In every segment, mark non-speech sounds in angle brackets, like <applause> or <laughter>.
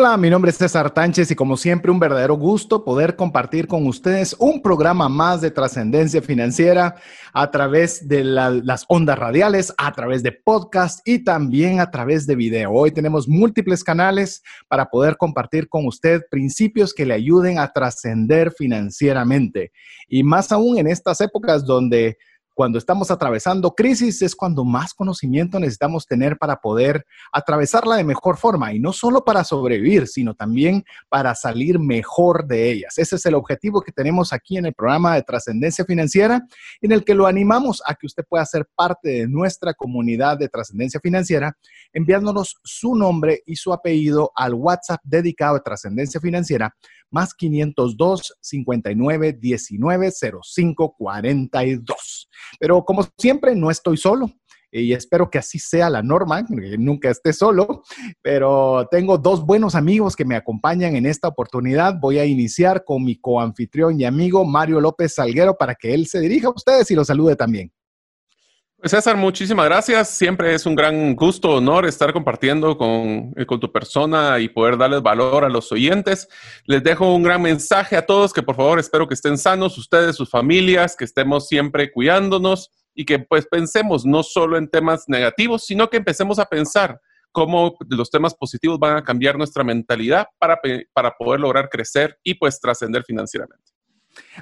Hola, mi nombre es César Tánchez y como siempre un verdadero gusto poder compartir con ustedes un programa más de trascendencia financiera a través de las ondas radiales, a través de podcast y también a través de video. Hoy tenemos múltiples canales para poder compartir con usted principios que le ayuden a trascender financieramente. Y más aún en estas épocas donde cuando estamos atravesando crisis es cuando más conocimiento necesitamos tener para poder atravesarla de mejor forma y no solo para sobrevivir, sino también para salir mejor de ellas. Ese es el objetivo que tenemos aquí en el programa de trascendencia financiera, en el que lo animamos a que usted pueda ser parte de nuestra comunidad de trascendencia financiera, enviándonos su nombre y su apellido al WhatsApp dedicado a trascendencia financiera más 502 59 19 05 42. Pero como siempre, no estoy solo y espero que así sea la norma, nunca esté solo, pero tengo dos buenos amigos que me acompañan en esta oportunidad. Voy a iniciar con mi coanfitrión y amigo Mario López Salguero para que él se dirija a ustedes y los salude también. Pues César, muchísimas gracias. Siempre es un gran gusto, honor estar compartiendo con, eh, con, tu persona y poder darles valor a los oyentes. Les dejo un gran mensaje a todos que por favor espero que estén sanos, ustedes, sus familias, que estemos siempre cuidándonos y que pues pensemos no solo en temas negativos, sino que empecemos a pensar cómo los temas positivos van a cambiar nuestra mentalidad para, para poder lograr crecer y pues trascender financieramente.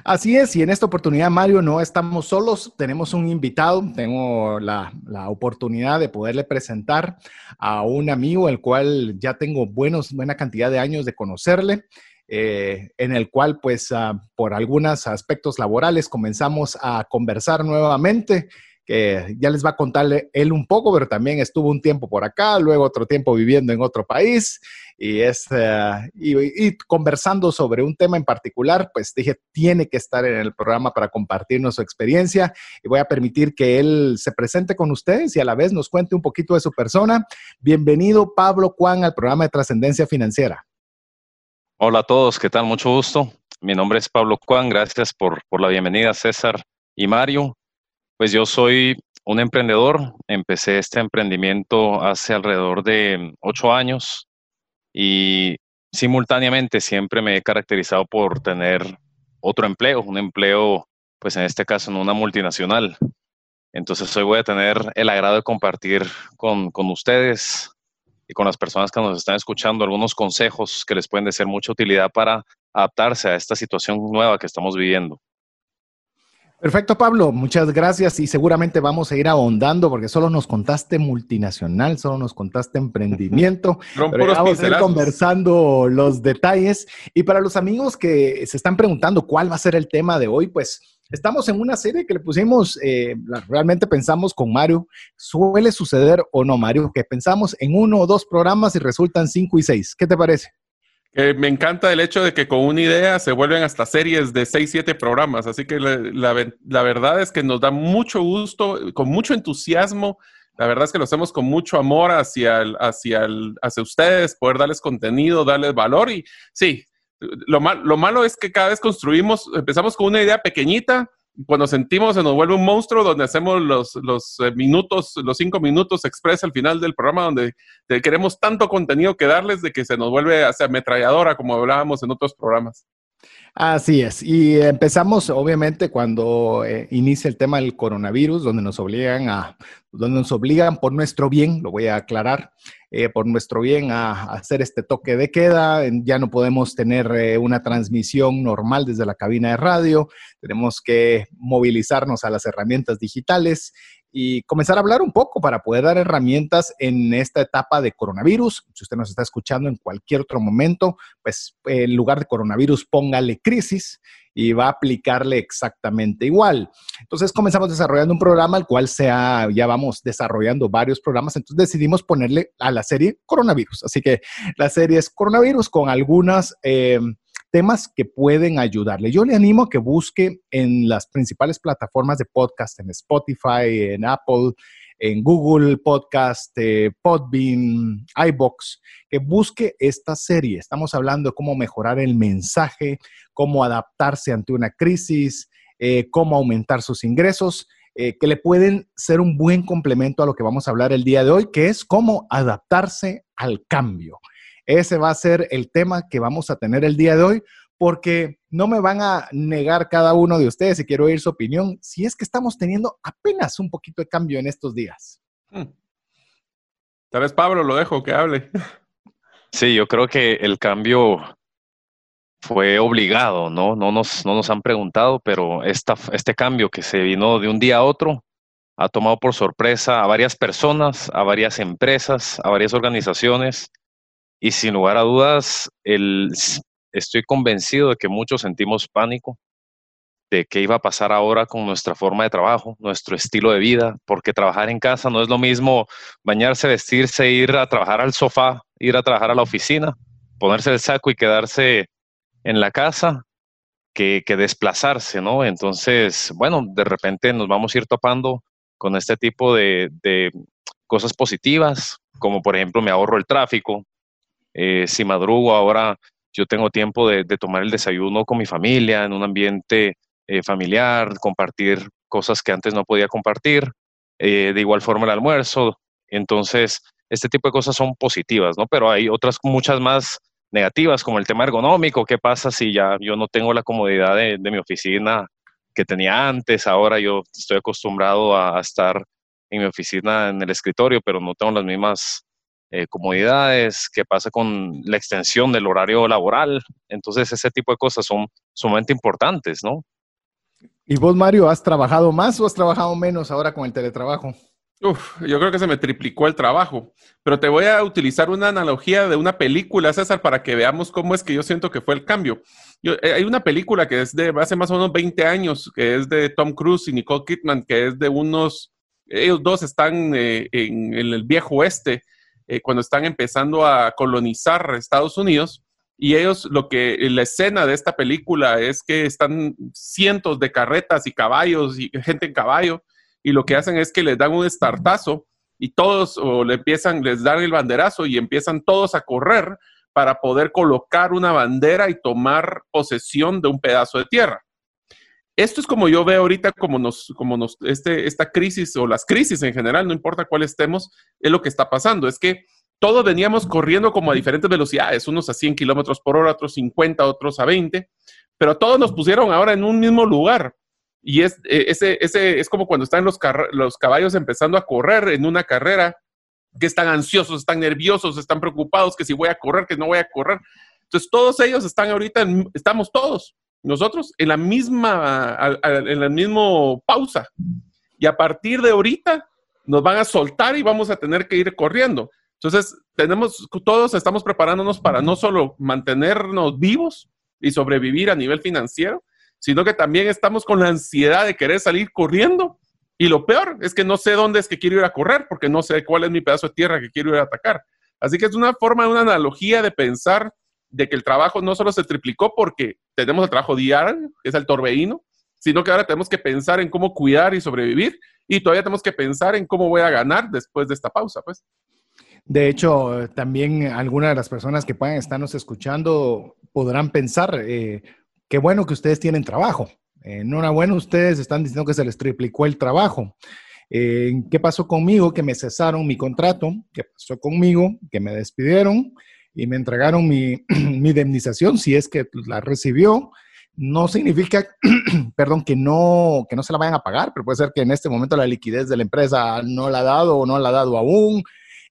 Así es, y en esta oportunidad, Mario, no estamos solos, tenemos un invitado, tengo la, oportunidad de poderle presentar a un amigo, el cual ya tengo buenos, buena cantidad de años de conocerle. Eh, en el cual, pues, ah, por algunos aspectos laborales comenzamos a conversar nuevamente que ya les va a contarle él un poco, pero también estuvo un tiempo por acá, luego otro tiempo viviendo en otro país y, es, eh, y, conversando sobre un tema en particular, pues dije, tiene que estar en el programa para compartirnos su experiencia y voy a permitir que él se presente con ustedes y a la vez nos cuente un poquito de su persona. Bienvenido, Pablo Juan, al programa de Trascendencia Financiera. Hola a todos, ¿qué tal? Mucho gusto. Mi nombre es Pablo Juan, gracias por, por la bienvenida, César y Mario. Pues yo soy un emprendedor. Empecé este emprendimiento hace alrededor de ocho años y simultáneamente siempre me he caracterizado por tener otro empleo, un empleo, pues en este caso en una multinacional. Entonces hoy voy a tener el agrado de compartir con, con ustedes y con las personas que nos están escuchando algunos consejos que les pueden de ser mucha utilidad para adaptarse a esta situación nueva que estamos viviendo. Perfecto, Pablo. Muchas gracias y seguramente vamos a ir ahondando porque solo nos contaste multinacional, solo nos contaste emprendimiento. <laughs> pero vamos a ir conversando los detalles. Y para los amigos que se están preguntando cuál va a ser el tema de hoy, pues estamos en una serie que le pusimos, eh, realmente pensamos con Mario, suele suceder o no, Mario, que pensamos en uno o dos programas y resultan cinco y seis. ¿Qué te parece? Me encanta el hecho de que con una idea se vuelven hasta series de 6, 7 programas. Así que la, verdad es que nos da mucho gusto, con mucho entusiasmo. La verdad es que lo hacemos con mucho amor hacia, hacia, hacia ustedes, poder darles contenido, darles valor. Y sí, lo, lo malo es que cada vez construimos, empezamos con una idea pequeñita, cuando sentimos se nos vuelve un monstruo donde hacemos los, los eh, minutos, los cinco minutos expresa al final del programa donde queremos tanto contenido que darles de que se nos vuelve hacia ametralladora como hablábamos en otros programas. Así es. Y empezamos, obviamente, cuando eh, inicia el tema del coronavirus, donde nos obligan a, donde nos obligan por nuestro bien, lo voy a aclarar, eh, por nuestro bien a, hacer este toque de queda. Ya no podemos tener eh, una transmisión normal desde la cabina de radio. Tenemos que movilizarnos a las herramientas digitales y comenzar a hablar un poco para poder dar herramientas en esta etapa de coronavirus. Si usted nos está escuchando en cualquier otro momento, pues en lugar de coronavirus, póngale crisis y va a aplicarle exactamente igual. Entonces comenzamos desarrollando un programa, al cual sea, ya vamos desarrollando varios programas, entonces decidimos ponerle a la serie coronavirus. Así que la serie es coronavirus con algunas... Eh, temas que pueden ayudarle. Yo le animo a que busque en las principales plataformas de podcast, en Spotify, en Apple, en Google Podcast, eh, Podbean, iBox, que busque esta serie. Estamos hablando de cómo mejorar el mensaje, cómo adaptarse ante una crisis, eh, cómo aumentar sus ingresos, eh, que le pueden ser un buen complemento a lo que vamos a hablar el día de hoy, que es cómo adaptarse al cambio. Ese va a ser el tema que vamos a tener el día de hoy, porque no me van a negar cada uno de ustedes, y quiero oír su opinión, si es que estamos teniendo apenas un poquito de cambio en estos días. Hmm. Tal vez Pablo lo dejo que hable. Sí, yo creo que el cambio fue obligado, ¿no? No nos, no nos han preguntado, pero esta, este cambio que se vino de un día a otro ha tomado por sorpresa a varias personas, a varias empresas, a varias organizaciones y sin lugar a dudas, el, estoy convencido de que muchos sentimos pánico de qué iba a pasar ahora con nuestra forma de trabajo, nuestro estilo de vida, porque trabajar en casa no es lo mismo bañarse, vestirse, ir a trabajar al sofá, ir a trabajar a la oficina, ponerse el saco y quedarse en la casa que, desplazarse, ¿no? Entonces, bueno, de repente nos vamos a ir topando con este tipo de, de cosas positivas, como por ejemplo me ahorro el tráfico, eh, si madrugo ahora, yo tengo tiempo de, tomar el desayuno con mi familia, en un ambiente eh, familiar, compartir cosas que antes no podía compartir, eh, de igual forma el almuerzo. Entonces, este tipo de cosas son positivas, ¿no? Pero hay otras muchas más negativas, como el tema ergonómico. ¿Qué pasa si ya yo no tengo la comodidad de, mi oficina que tenía antes? Ahora yo estoy acostumbrado a, estar en mi oficina en el escritorio, pero no tengo las mismas eh, comodidades, qué pasa con la extensión del horario laboral. Entonces, ese tipo de cosas son sumamente importantes, ¿no? ¿Y vos, Mario, has trabajado más o has trabajado menos ahora con el teletrabajo? Uf, yo creo que se me triplicó el trabajo, pero te voy a utilizar una analogía de una película, César, para que veamos cómo es que yo siento que fue el cambio. Eh, hay una película que es de hace más o menos 20 años, que es de Tom Cruise y Nicole Kidman, que es de unos, ellos dos están eh, en, en, el viejo oeste eh, cuando están empezando a colonizar Estados Unidos. Y ellos, lo que la escena de esta película es que están cientos de carretas y caballos y gente en caballo, y lo que hacen es que les dan un estartazo y todos o le empiezan, les dan el banderazo y empiezan todos a correr para poder colocar una bandera y tomar posesión de un pedazo de tierra. Esto es como yo veo ahorita, como nos, como nos, este, esta crisis o las crisis en general, no importa cuál estemos, es lo que está pasando. Es que todos veníamos corriendo como a diferentes velocidades, unos a 100 kilómetros por hora, otros 50, otros a 20, pero todos nos pusieron ahora en un mismo lugar. Y es, eh, ese, ese, es como cuando están los, los caballos empezando a correr en una carrera, que están ansiosos, están nerviosos, están preocupados, que si voy a correr, que no voy a correr. Entonces todos ellos están ahorita, estamos todos nosotros en la misma, en la misma pausa. Y a partir de ahorita nos van a soltar y vamos a tener que ir corriendo. Entonces, tenemos, todos estamos preparándonos para no solo mantenernos vivos y sobrevivir a nivel financiero, sino que también estamos con la ansiedad de querer salir corriendo. Y lo peor es que no sé dónde es que quiero ir a correr, porque no sé cuál es mi pedazo de tierra que quiero ir a atacar. Así que es una forma, una analogía de pensar de que el trabajo no solo se triplicó porque tenemos el trabajo diario, que es el torbellino, sino que ahora tenemos que pensar en cómo cuidar y sobrevivir y todavía tenemos que pensar en cómo voy a ganar después de esta pausa, pues. De hecho, también algunas de las personas que puedan estarnos escuchando podrán pensar, eh, qué bueno que ustedes tienen trabajo. Enhorabuena, ustedes están diciendo que se les triplicó el trabajo. Eh, ¿Qué pasó conmigo? Que me cesaron mi contrato. ¿Qué pasó conmigo? Que me despidieron y me entregaron <clears throat> mi, indemnización, si es que la recibió. No significa, <clears throat> perdón, que no, que no se la vayan a pagar, pero puede ser que en este momento la liquidez de la empresa no la ha dado o no la ha dado aún.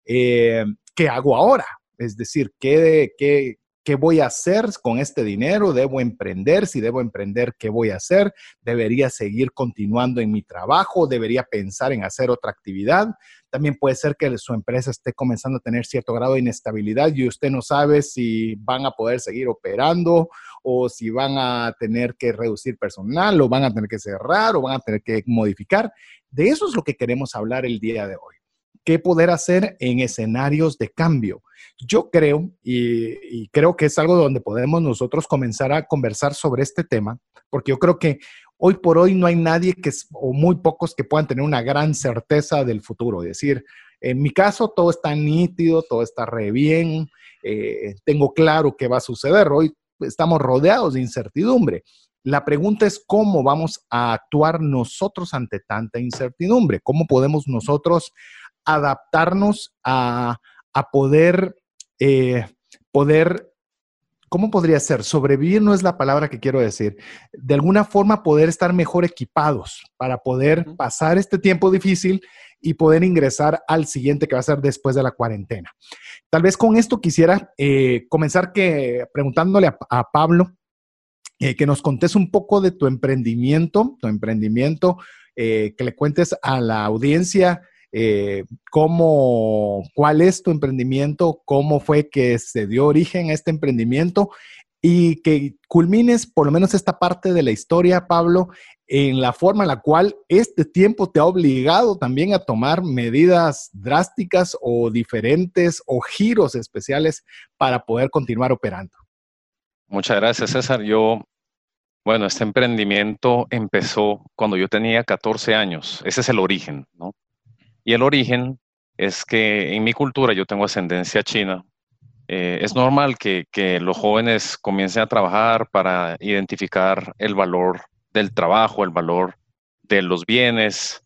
Eh, ¿Qué hago ahora? Es decir, ¿qué, qué, ¿Qué voy a hacer con este dinero? ¿Debo emprender? Si debo emprender, ¿qué voy a hacer? ¿Debería seguir continuando en mi trabajo? ¿Debería pensar en hacer otra actividad? También puede ser que su empresa esté comenzando a tener cierto grado de inestabilidad y usted no sabe si van a poder seguir operando o si van a tener que reducir personal o van a tener que cerrar o van a tener que modificar. De eso es lo que queremos hablar el día de hoy qué poder hacer en escenarios de cambio. Yo creo, y, creo que es algo donde podemos nosotros comenzar a conversar sobre este tema, porque yo creo que hoy por hoy no hay nadie que, o muy pocos que puedan tener una gran certeza del futuro. Es decir, en mi caso todo está nítido, todo está re bien, eh, tengo claro qué va a suceder. Hoy estamos rodeados de incertidumbre. La pregunta es cómo vamos a actuar nosotros ante tanta incertidumbre, cómo podemos nosotros adaptarnos a, poder, eh, poder, ¿cómo podría ser? Sobrevivir no es la palabra que quiero decir. De alguna forma poder estar mejor equipados para poder pasar este tiempo difícil y poder ingresar al siguiente que va a ser después de la cuarentena. Tal vez con esto quisiera eh, comenzar que, preguntándole a, Pablo eh, que nos contes un poco de tu emprendimiento, tu emprendimiento, que le cuentes a la audiencia eh, cómo, cuál es tu emprendimiento, cómo fue que se dio origen a este emprendimiento y que culmines por lo menos esta parte de la historia, Pablo, en la forma en la cual este tiempo te ha obligado también a tomar medidas drásticas o diferentes o giros especiales para poder continuar operando. Muchas gracias, César. Yo, bueno, este emprendimiento empezó cuando yo tenía 14 años. Ese es el origen, ¿no? Y el origen es que en mi cultura yo tengo ascendencia china. Eh, es normal que, los jóvenes comiencen a trabajar para identificar el valor del trabajo, el valor de los bienes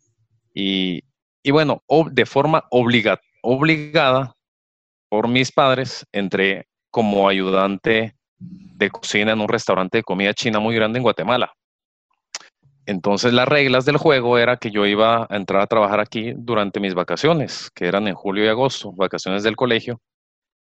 y, bueno, de forma obligada por mis padres, entré como ayudante de cocina en un restaurante de comida china muy grande en Guatemala. Entonces las reglas del juego era que yo iba a entrar a trabajar aquí durante mis vacaciones, que eran en julio y agosto, vacaciones del colegio.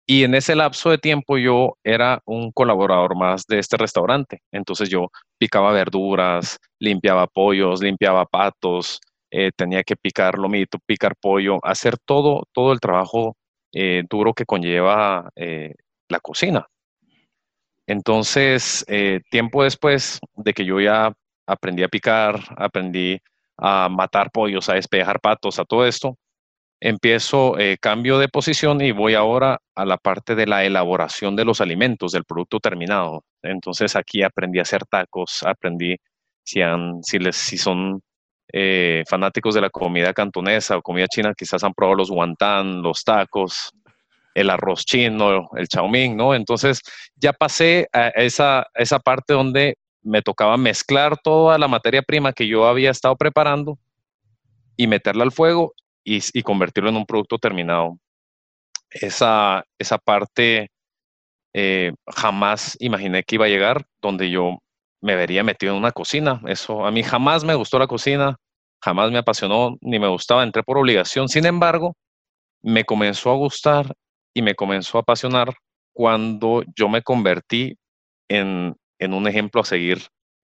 Y en ese lapso de tiempo yo era un colaborador más de este restaurante. Entonces yo picaba verduras, limpiaba pollos, limpiaba patos, eh, tenía que picar lomito, picar pollo, hacer todo, todo el trabajo eh, duro que conlleva eh, la cocina. Entonces, tiempo después de que yo ya aprendí a picar, aprendí a matar pollos, a despejar patos, a todo esto. Empiezo, eh, cambio de posición y voy ahora a la parte de la elaboración de los alimentos, del producto terminado. Entonces aquí aprendí a hacer tacos, aprendí si, si, les, si son eh, fanáticos de la comida cantonesa o comida china, quizás han probado los guantán, los tacos, el arroz chino, el mein, ¿no? Entonces ya pasé a esa, esa parte donde me tocaba mezclar toda la materia prima que yo había estado preparando y meterla al fuego y, convertirlo en un producto terminado. Esa, esa parte eh, jamás imaginé que iba a llegar, donde yo me vería metido en una cocina. Eso a mí jamás me gustó la cocina, jamás me apasionó, ni me gustaba, entré por obligación. Sin embargo, me comenzó a gustar y me comenzó a apasionar cuando yo me convertí en, en un ejemplo a seguir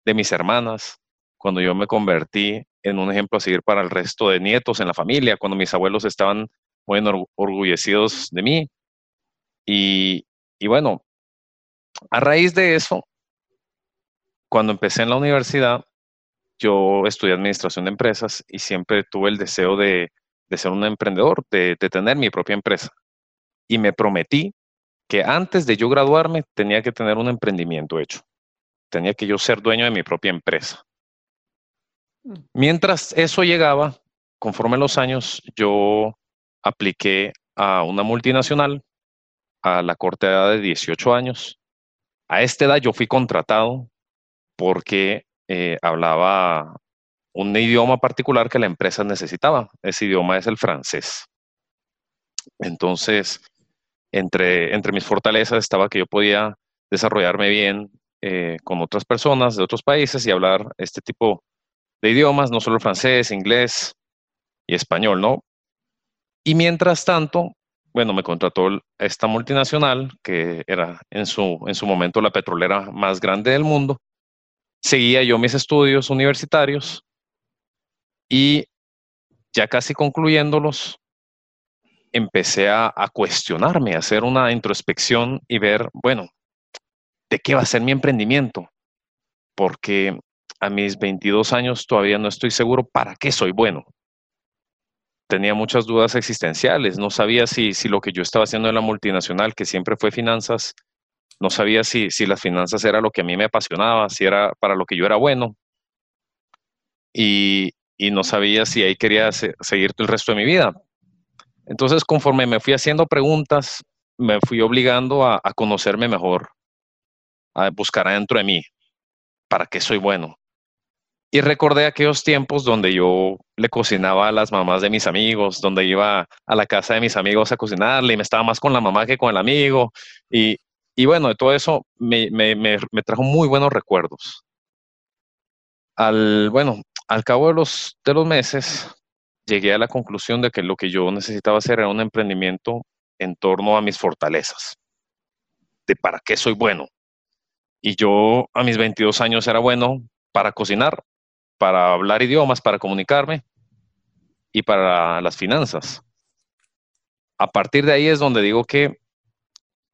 de mis hermanas, cuando yo me convertí en un ejemplo a seguir para el resto de nietos en la familia, cuando mis abuelos estaban muy orgullecidos de mí. Y, y bueno, a raíz de eso, cuando empecé en la universidad, yo estudié administración de empresas y siempre tuve el deseo de, de ser un emprendedor, de, de, tener mi propia empresa. Y me prometí que antes de yo graduarme tenía que tener un emprendimiento hecho tenía que yo ser dueño de mi propia empresa. Mm. Mientras eso llegaba, conforme los años, yo apliqué a una multinacional a la corta edad de 18 años. A esta edad yo fui contratado porque eh, hablaba un idioma particular que la empresa necesitaba. Ese idioma es el francés. Entonces, entre, entre mis fortalezas estaba que yo podía desarrollarme bien eh, con otras personas de otros países y hablar este tipo de idiomas, no solo francés, inglés y español, ¿no? Y mientras tanto, bueno, me contrató esta multinacional, que era en su, en su momento la petrolera más grande del mundo. Seguía yo mis estudios universitarios y ya casi concluyéndolos, empecé a, a cuestionarme, a hacer una introspección y ver, bueno, de qué va a ser mi emprendimiento, porque a mis 22 años todavía no estoy seguro para qué soy bueno. tenía muchas dudas existenciales. No sabía si, si lo que yo estaba haciendo en la multinacional, que siempre fue finanzas, no sabía si, si las finanzas era lo que a mí me apasionaba, si era para lo que yo era bueno. Y, y no sabía si ahí quería seguir el resto de mi vida. Entonces, conforme me fui haciendo preguntas, me fui obligando a conocerme mejor, a buscar adentro de mí, para qué soy bueno. Y recordé aquellos tiempos donde yo le cocinaba a las mamás de mis amigos, donde iba a la casa de mis amigos a cocinarle y me estaba más con la mamá que con el amigo. Y, y bueno, de todo eso me, me, me, me, trajo muy buenos recuerdos. Al, bueno, al cabo de los, de los meses, llegué a la conclusión de que lo que yo necesitaba hacer era un emprendimiento en torno a mis fortalezas, de para qué soy bueno. Y yo a mis 22 años era bueno para cocinar, para hablar idiomas, para comunicarme y para las finanzas. A partir de ahí es donde digo que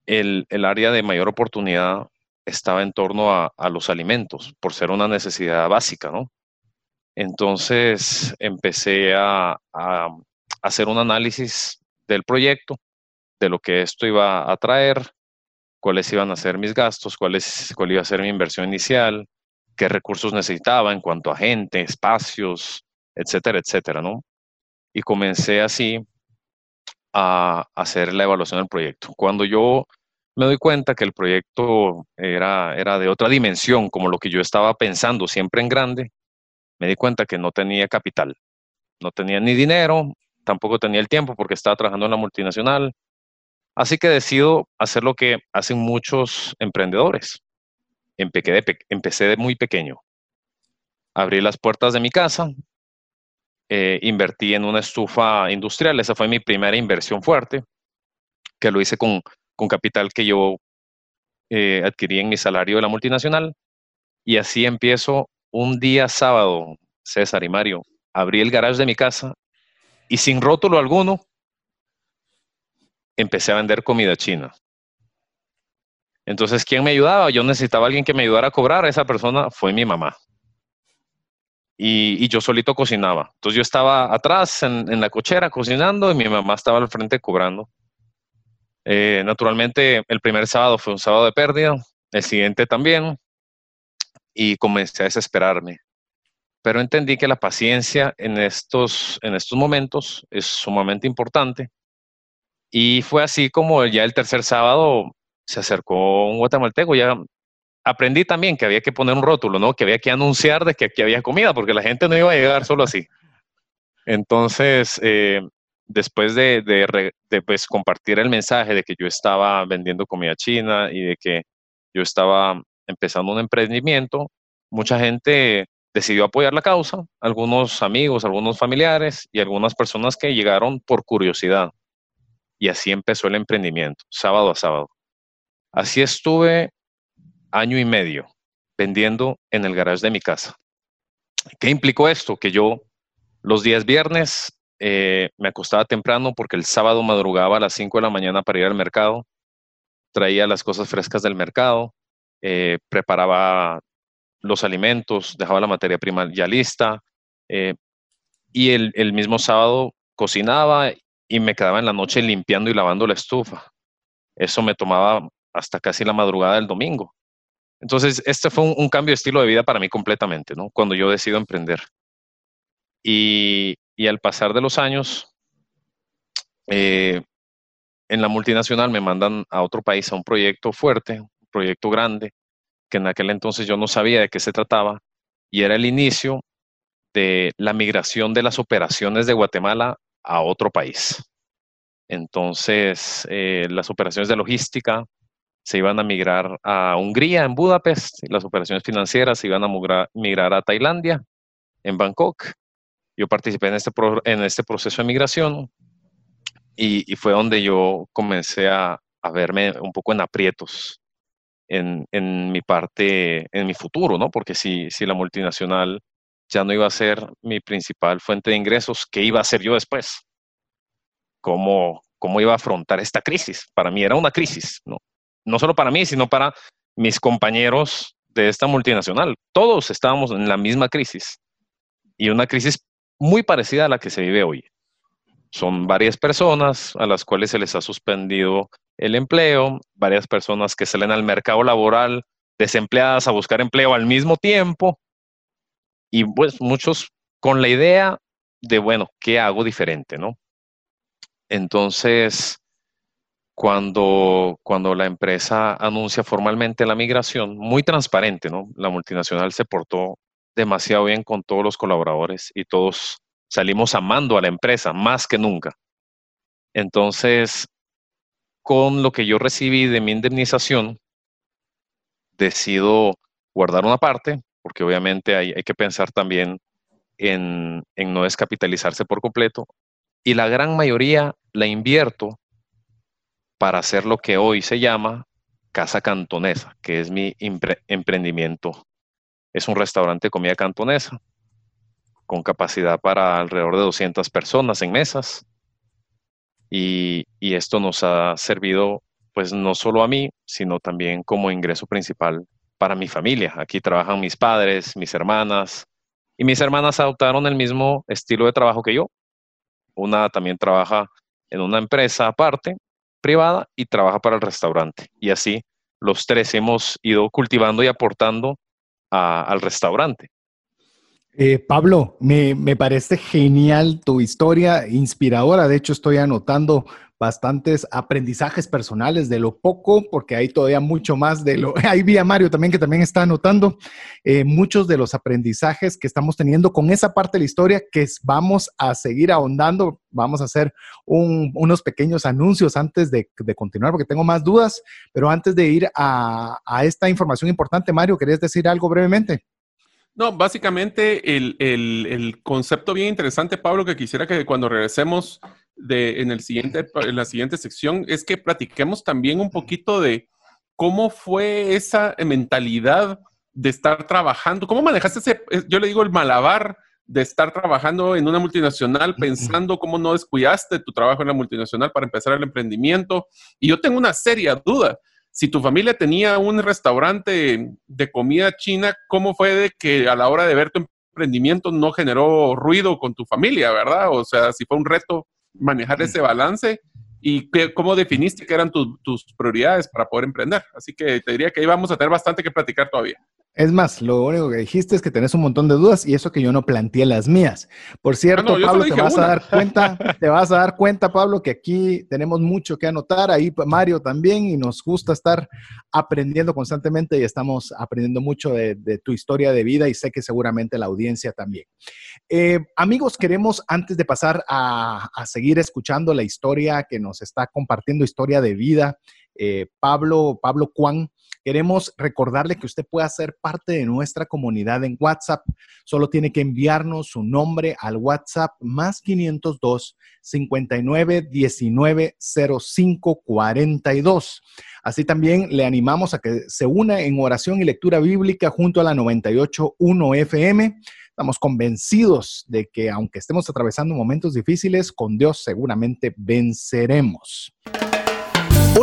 el, área de mayor oportunidad estaba en torno a, los alimentos, por ser una necesidad básica, ¿no? Entonces empecé a, hacer un análisis del proyecto, de lo que esto iba a traer, cuáles iban a ser mis gastos, cuál iba a ser mi inversión inicial, qué recursos necesitaba en cuanto a gente, espacios, etcétera, etcétera, ¿no? Y comencé así a hacer la evaluación del proyecto. Cuando yo me doy cuenta que el proyecto era, era de otra dimensión, como lo que yo estaba pensando siempre en grande, me di cuenta que no tenía capital, no tenía ni dinero, tampoco tenía el tiempo porque estaba trabajando en la multinacional. Así que decido hacer lo que hacen muchos emprendedores, empecé de muy pequeño. Abrí las puertas de mi casa, eh, invertí en una estufa industrial, esa fue mi primera inversión fuerte, que lo hice con, con capital que yo eh, adquirí en mi salario de la multinacional. Y así empiezo un día sábado, César y Mario, abrí el garage de mi casa y sin rótulo alguno, empecé a vender comida china. Entonces, ¿quién me ayudaba? Yo necesitaba alguien que me ayudara a cobrar. Esa persona fue mi mamá. Y, yo solito cocinaba. Entonces yo estaba atrás en, la cochera cocinando y mi mamá estaba al frente cobrando. Eh, naturalmente, el primer sábado fue un sábado de pérdida, el siguiente también, y comencé a desesperarme. Pero entendí que la paciencia en estos, en estos momentos es sumamente importante. Y fue así como ya el tercer sábado se acercó un guatemalteco, ya aprendí también que había que poner un rótulo, ¿no? Que había que anunciar de que aquí había comida, porque la gente no iba a llegar solo así. Entonces, eh, después de, de, pues, compartir el mensaje de que yo estaba vendiendo comida china y de que yo estaba empezando un emprendimiento, mucha gente decidió apoyar la causa, algunos amigos, algunos familiares y algunas personas que llegaron por curiosidad. Y así empezó el emprendimiento, sábado a sábado. Así estuve año y medio vendiendo en el garage de mi casa. ¿Qué implicó esto? Que yo los días viernes eh, me acostaba temprano porque el sábado madrugaba a las 5 de la mañana para ir al mercado, traía las cosas frescas del mercado, eh, preparaba los alimentos, dejaba la materia prima ya lista eh, y el, el mismo sábado cocinaba y me quedaba en la noche limpiando y lavando la estufa. Eso me tomaba hasta casi la madrugada del domingo. Entonces, este fue un, cambio de estilo de vida para mí completamente, ¿no? Cuando yo decido emprender. Y, al pasar de los años, eh, en la multinacional me mandan a otro país a un proyecto fuerte, un proyecto grande, que en aquel entonces yo no sabía de qué se trataba, y era el inicio de la migración de las operaciones de Guatemala a otro país. Entonces, eh, las operaciones de logística se iban a migrar a Hungría, en Budapest, las operaciones financieras se iban a migrar a Tailandia, en Bangkok. Yo participé en este, este proceso de migración y, fue donde yo comencé a, verme un poco en aprietos en, mi parte, en mi futuro, ¿no? Porque si, si la multinacional ya no iba a ser mi principal fuente de ingresos, ¿qué iba a hacer yo después? ¿Cómo, cómo iba a afrontar esta crisis? Para mí era una crisis, ¿no? no solo para mí, sino para mis compañeros de esta multinacional. Todos estábamos en la misma crisis y una crisis muy parecida a la que se vive hoy. Son varias personas a las cuales se les ha suspendido el empleo, varias personas que salen al mercado laboral desempleadas a buscar empleo al mismo tiempo y pues muchos con la idea de, bueno, ¿qué hago diferente, no? Entonces, cuando, cuando la empresa anuncia formalmente la migración, muy transparente, ¿no? La multinacional se portó demasiado bien con todos los colaboradores y todos salimos amando a la empresa más que nunca. Entonces, con lo que yo recibí de mi indemnización, decido guardar una parte, porque obviamente hay, que pensar también en, no descapitalizarse por completo, y la gran mayoría la invierto para hacer lo que hoy se llama Casa Cantonesa, que es mi emprendimiento. Es un restaurante de comida cantonesa con capacidad para alrededor de 200 personas en mesas. Y esto nos ha servido pues no solo a mí, sino también como ingreso principal para mi familia. Aquí trabajan mis padres, mis hermanas, y mis hermanas adoptaron el mismo estilo de trabajo que yo. Una también trabaja en una empresa aparte, privada, y trabaja para el restaurante. Y así los tres hemos ido cultivando y aportando al restaurante. Eh, Pablo, me, me, parece genial tu historia, inspiradora. De hecho, estoy anotando bastantes aprendizajes personales de lo poco, porque hay todavía mucho más de lo... <laughs> Ahí vi a Mario también que también está anotando eh, muchos de los aprendizajes que estamos teniendo con esa parte de la historia que vamos a seguir ahondando. Vamos a hacer unos pequeños anuncios antes de, continuar, porque tengo más dudas, pero antes de ir a, esta información importante, Mario, ¿querías decir algo brevemente? No, básicamente el, el, concepto bien interesante, Pablo, que quisiera que cuando regresemos de, en, el siguiente, en la siguiente sección es que platiquemos también un poquito de cómo fue esa mentalidad de estar trabajando, cómo manejaste ese, yo le digo el malabar de estar trabajando en una multinacional pensando cómo no descuidaste tu trabajo en la multinacional para empezar el emprendimiento. Y yo tengo una seria duda. Si tu familia tenía un restaurante de comida china, ¿cómo fue de que a la hora de ver tu emprendimiento no generó ruido con tu familia, verdad? O sea, si fue un reto manejar ese balance y cómo definiste que eran tus prioridades para poder emprender. Así que te diría que ahí vamos a tener bastante que platicar todavía. Es más, lo único que dijiste es que tenés un montón de dudas y eso que yo no planteé las mías. Por cierto, ah, Pablo, te vas a dar cuenta, <laughs> te vas a dar cuenta, Pablo, que aquí tenemos mucho que anotar, ahí Mario también, y nos gusta estar aprendiendo constantemente y estamos aprendiendo mucho de, tu historia de vida y sé que seguramente la audiencia también. Eh, amigos, queremos, antes de pasar a, seguir escuchando la historia que nos está compartiendo, historia de vida, eh, Pablo, Pablo Juan, Queremos recordarle que usted puede ser parte de nuestra comunidad en WhatsApp. Solo tiene que enviarnos su nombre al WhatsApp más 502 59 19 05 42. Así también le animamos a que se una en oración y lectura bíblica junto a la 98.1 FM. Estamos convencidos de que aunque estemos atravesando momentos difíciles, con Dios seguramente venceremos.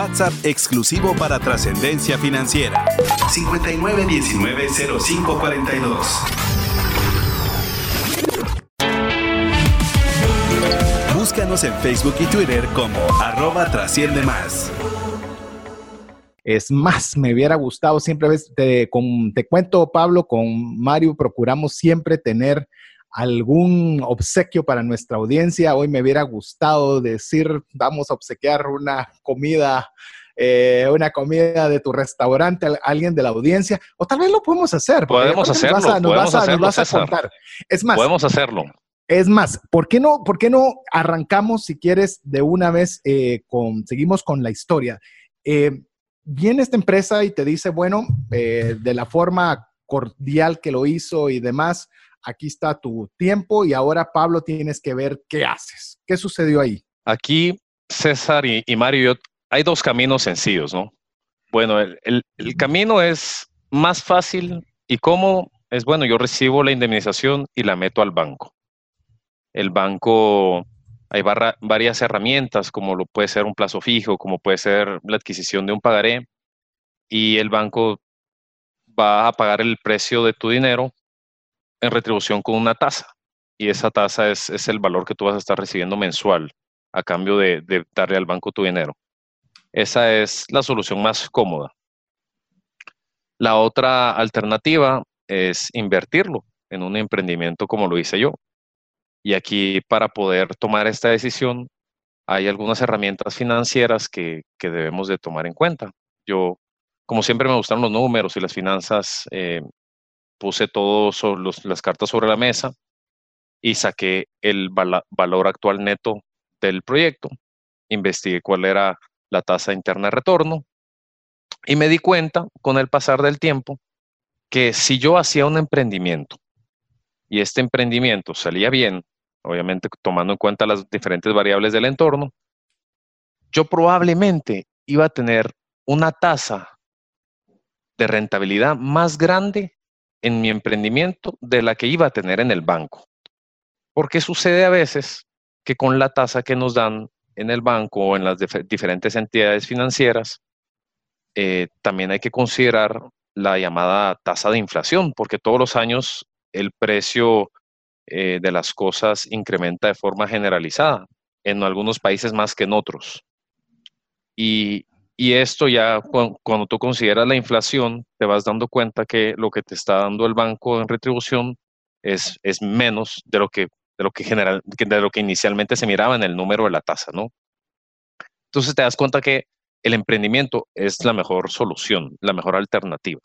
WhatsApp exclusivo para trascendencia financiera. 59190542. Búscanos en Facebook y Twitter como arroba trasciende más. Es más, me hubiera gustado siempre, te, te cuento, Pablo, con Mario procuramos siempre tener algún obsequio para nuestra audiencia. Hoy me hubiera gustado decir, vamos a obsequiar una comida, eh, una comida de tu restaurante a alguien de la audiencia, o tal vez lo podemos hacer. Podemos hacerlo. Nos vas a, contar. Es más, podemos hacerlo. Es más, ¿por qué no, por qué no arrancamos, si quieres, de una vez, eh, con, seguimos con la historia? Eh, viene esta empresa y te dice, bueno, eh, de la forma cordial que lo hizo y demás, aquí está tu tiempo y ahora Pablo tienes que ver qué haces. ¿Qué sucedió ahí? Aquí, César y, Mario, hay dos caminos sencillos, ¿no? Bueno, el, camino es más fácil y cómo es, bueno, yo recibo la indemnización y la meto al banco. El banco hay varias herramientas, como lo puede ser un plazo fijo, como puede ser la adquisición de un pagaré, y el banco va a pagar el precio de tu dinero en retribución con una tasa. Y esa tasa es, el valor que tú vas a estar recibiendo mensual a cambio de, de darle al banco tu dinero. Esa es la solución más cómoda. La otra alternativa es invertirlo en un emprendimiento como lo hice yo. Y aquí para poder tomar esta decisión hay algunas herramientas financieras que, debemos de tomar en cuenta. Yo, como siempre me gustaron los números y las finanzas, eh, puse todas las cartas sobre la mesa y saqué el valor actual neto del proyecto. Investigué cuál era la tasa interna de retorno y me di cuenta con el pasar del tiempo que si yo hacía un emprendimiento y este emprendimiento salía bien, obviamente tomando en cuenta las diferentes variables del entorno, yo probablemente iba a tener una tasa de rentabilidad más grande en mi emprendimiento de la que iba a tener en el banco. Porque sucede a veces que con la tasa que nos dan en el banco o en las diferentes entidades financieras, eh, también hay que considerar la llamada tasa de inflación, porque todos los años el precio eh, de las cosas incrementa de forma generalizada, en algunos países más que en otros. Y, esto ya cuando, tú consideras la inflación, te vas dando cuenta que lo que te está dando el banco en retribución es, es menos de lo que de lo que general, de lo que inicialmente se miraba en el número de la tasa, ¿no? Entonces te das cuenta que el emprendimiento es la mejor solución, la mejor alternativa.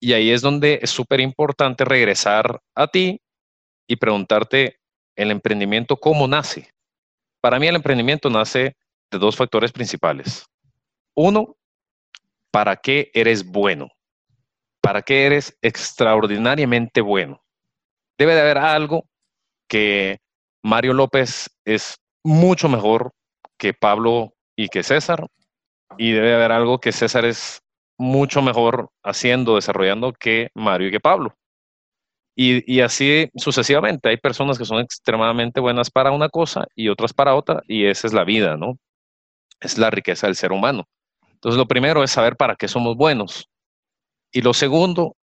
Y ahí es donde es súper importante regresar a ti y preguntarte el emprendimiento cómo nace. Para mí el emprendimiento nace dos factores principales. Uno, ¿para qué eres bueno? ¿Para qué eres extraordinariamente bueno? Debe de haber algo que Mario López es mucho mejor que Pablo y que César, y debe de haber algo que César es mucho mejor haciendo, desarrollando que Mario y que Pablo. Y, así sucesivamente. Hay personas que son extremadamente buenas para una cosa y otras para otra, y esa es la vida, ¿no? Es la riqueza del ser humano. Entonces, lo primero es saber para qué somos buenos. Y lo segundo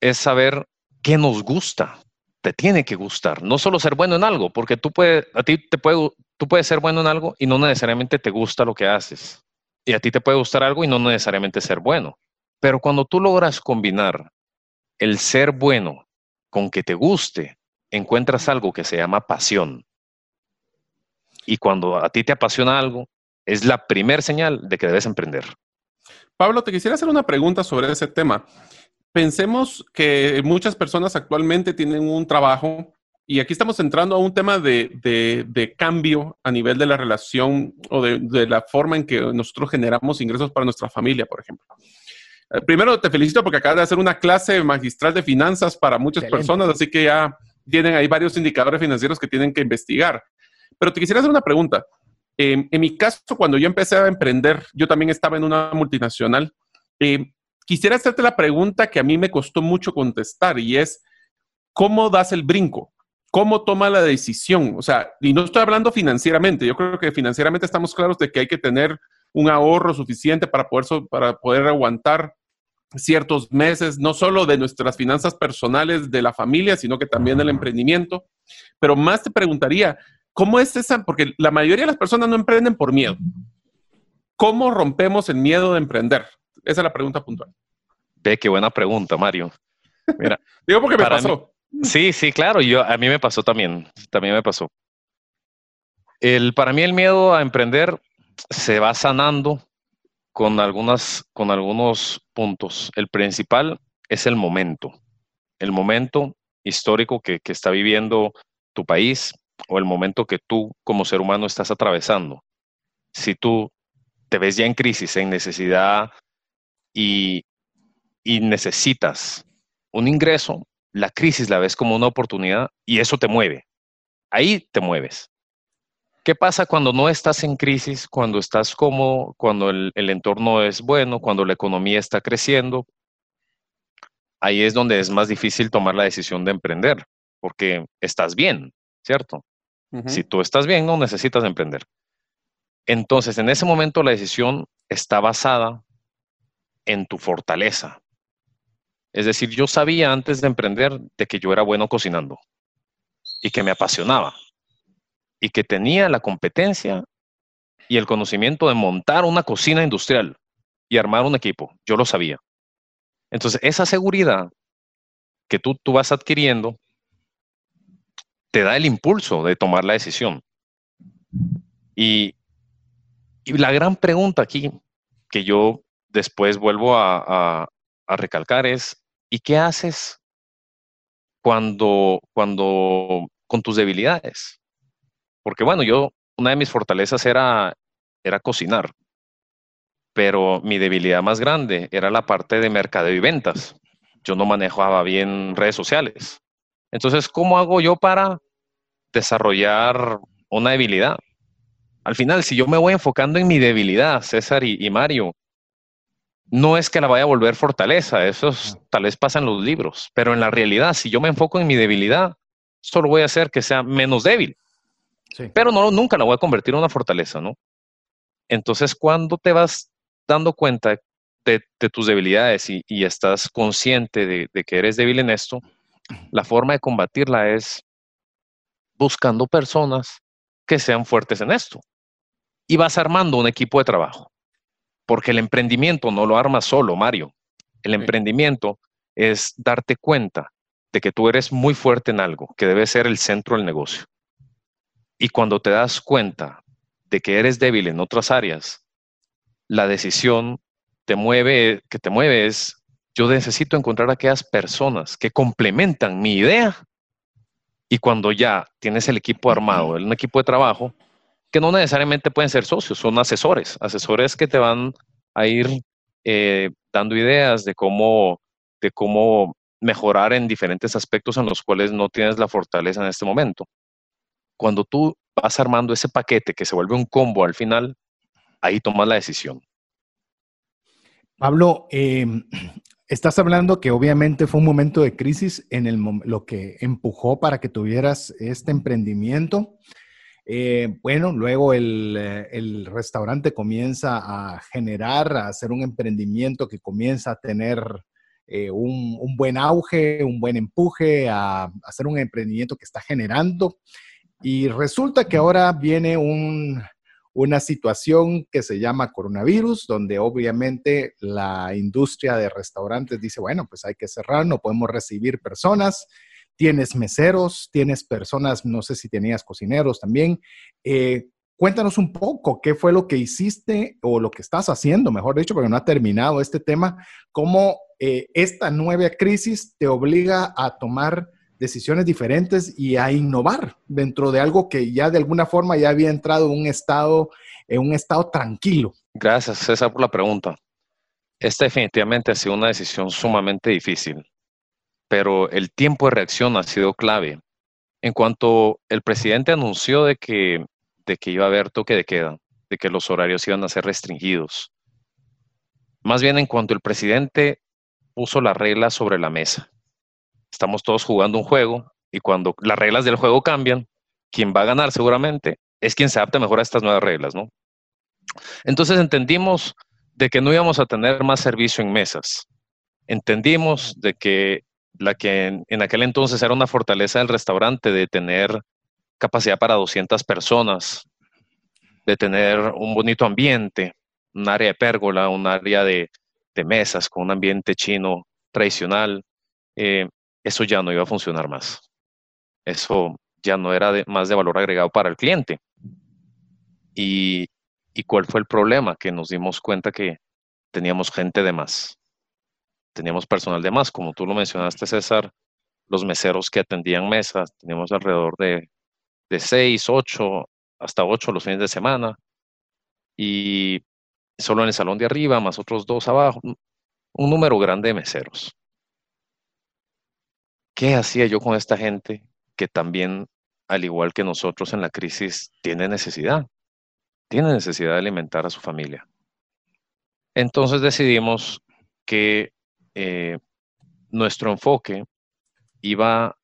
es saber qué nos gusta. Te tiene que gustar. No solo ser bueno en algo, porque tú puedes, a ti te puede, tú puedes ser bueno en algo y no necesariamente te gusta lo que haces. Y a ti te puede gustar algo y no necesariamente ser bueno. Pero cuando tú logras combinar el ser bueno con que te guste, encuentras algo que se llama pasión. Y cuando a ti te apasiona algo, es la primer señal de que debes emprender. Pablo, te quisiera hacer una pregunta sobre ese tema. Pensemos que muchas personas actualmente tienen un trabajo y aquí estamos entrando a un tema de, cambio a nivel de la relación o de, de, la forma en que nosotros generamos ingresos para nuestra familia, por ejemplo. Eh, primero te felicito porque acabas de hacer una clase magistral de finanzas para muchas personas, así que ya tienen ahí varios indicadores financieros que tienen que investigar. Pero te quisiera hacer una pregunta. En mi caso, cuando yo empecé a emprender, yo también estaba en una multinacional. Eh, quisiera hacerte la pregunta que a mí me costó mucho contestar y es, ¿cómo das el brinco? ¿Cómo toma la decisión? O sea, y no estoy hablando financieramente, yo creo que financieramente estamos claros de que hay que tener un ahorro suficiente para poder, para poder aguantar ciertos meses, no solo de nuestras finanzas personales de la familia, sino que también del emprendimiento. Pero más te preguntaría, ¿cómo es esa? Porque la mayoría de las personas no emprenden por miedo. ¿Cómo rompemos el miedo de emprender? Esa es la pregunta puntual. Ve, qué buena pregunta, Mario. Mira, <laughs> digo porque me pasó. sí, sí, claro, yo a mí me pasó también, también me pasó. El, para mí el miedo a emprender se va sanando con, algunas, con algunos puntos. El principal es el momento, el momento histórico que, que está viviendo tu país o el momento que tú como ser humano estás atravesando. Si tú te ves ya en crisis, en necesidad y, y necesitas un ingreso, la crisis la ves como una oportunidad y eso te mueve. Ahí te mueves. ¿Qué pasa cuando no estás en crisis, cuando estás como, cuando el, entorno es bueno, cuando la economía está creciendo? Ahí es donde es más difícil tomar la decisión de emprender, porque estás bien, ¿cierto? Si tú estás bien, no necesitas emprender. Entonces, en ese momento la decisión está basada en tu fortaleza. Es decir, yo sabía antes de emprender de que yo era bueno cocinando y que me apasionaba y que tenía la competencia y el conocimiento de montar una cocina industrial y armar un equipo. Yo lo sabía. Entonces, esa seguridad que tú, tú vas adquiriendo te da el impulso de tomar la decisión. Y, la gran pregunta aquí que yo después vuelvo a, a recalcar es, ¿y qué haces cuando, cuando con tus debilidades? Porque bueno, yo, una de mis fortalezas era, era cocinar, pero mi debilidad más grande era la parte de mercadeo y ventas. Yo no manejaba bien redes sociales. Entonces, ¿cómo hago yo para desarrollar una debilidad? Al final, si yo me voy enfocando en mi debilidad, César y, Mario, no es que la vaya a volver fortaleza, eso tal vez pasa en los libros, pero en la realidad, si yo me enfoco en mi debilidad, solo voy a hacer que sea menos débil. Pero no, nunca la voy a convertir en una fortaleza, ¿no? Entonces, cuando te vas dando cuenta de, tus debilidades y, estás consciente de, de, que eres débil en esto, la forma de combatirla es buscando personas que sean fuertes en esto. Y vas armando un equipo de trabajo. Porque el emprendimiento no lo armas solo, Mario. El emprendimiento es darte cuenta de que tú eres muy fuerte en algo, que debe ser el centro del negocio. Y cuando te das cuenta de que eres débil en otras áreas, la decisión te mueve, que te mueve es, yo necesito encontrar aquellas personas que complementan mi idea. Y cuando ya tienes el equipo armado, un equipo de trabajo, que no necesariamente pueden ser socios, son asesores, asesores que te van a ir eh, dando ideas de cómo, de cómo mejorar en diferentes aspectos en los cuales no tienes la fortaleza en este momento cuando tú vas armando ese paquete que se vuelve un combo al final, ahí tomas la decisión. Pablo, em, estás hablando que obviamente fue un momento de crisis en el, lo que empujó para que tuvieras este emprendimiento. Eh, bueno, luego el, eh, el, restaurante comienza a generar, a hacer un emprendimiento que comienza a tener eh, un, un, buen auge, un buen empuje, a, a hacer un emprendimiento que está generando. Y resulta que ahora viene una situación que se llama coronavirus, donde obviamente la industria de restaurantes dice, bueno, pues hay que cerrar, no podemos recibir personas. Tienes meseros, tienes personas, no sé si tenías cocineros también. Eh, cuéntanos un poco qué fue lo que hiciste o lo que estás haciendo, mejor dicho, porque no ha terminado este tema, cómo eh, esta nueva crisis te obliga a tomar decisiones diferentes y a innovar dentro de algo que ya de alguna forma ya había entrado en un estado, en un estado tranquilo. Gracias, César, por la pregunta. Esta definitivamente ha sido una decisión sumamente difícil, pero el tiempo de reacción ha sido clave. En cuanto el presidente anunció de que, de que iba a haber toque de queda, de que los horarios iban a ser restringidos, más bien en cuanto el presidente puso la regla sobre la mesa estamos todos jugando un juego y cuando las reglas del juego cambian, quien va a ganar seguramente es quien se adapta mejor a estas nuevas reglas, ¿no? Entonces entendimos de que no íbamos a tener más servicio en mesas. Entendimos de que la que en, aquel entonces era una fortaleza del restaurante de tener capacidad para 200 personas, de tener un bonito ambiente, un área de pérgola, un área de, mesas con un ambiente chino tradicional, eh, eso ya no iba a funcionar más. Eso ya no era más de valor agregado para el cliente. Y, ¿Y cuál fue el problema? Que nos dimos cuenta que teníamos gente de más. Teníamos personal de más, como tú lo mencionaste, César, los meseros que atendían mesas, teníamos alrededor de, de seis, ocho, hasta ocho los fines de semana. Y solo en el salón de arriba, más otros dos abajo, un número grande de meseros. ¿Qué hacía yo con esta gente que también, al igual que nosotros en la crisis, tiene necesidad? Tiene necesidad de alimentar a su familia. Entonces decidimos que eh, nuestro enfoque iba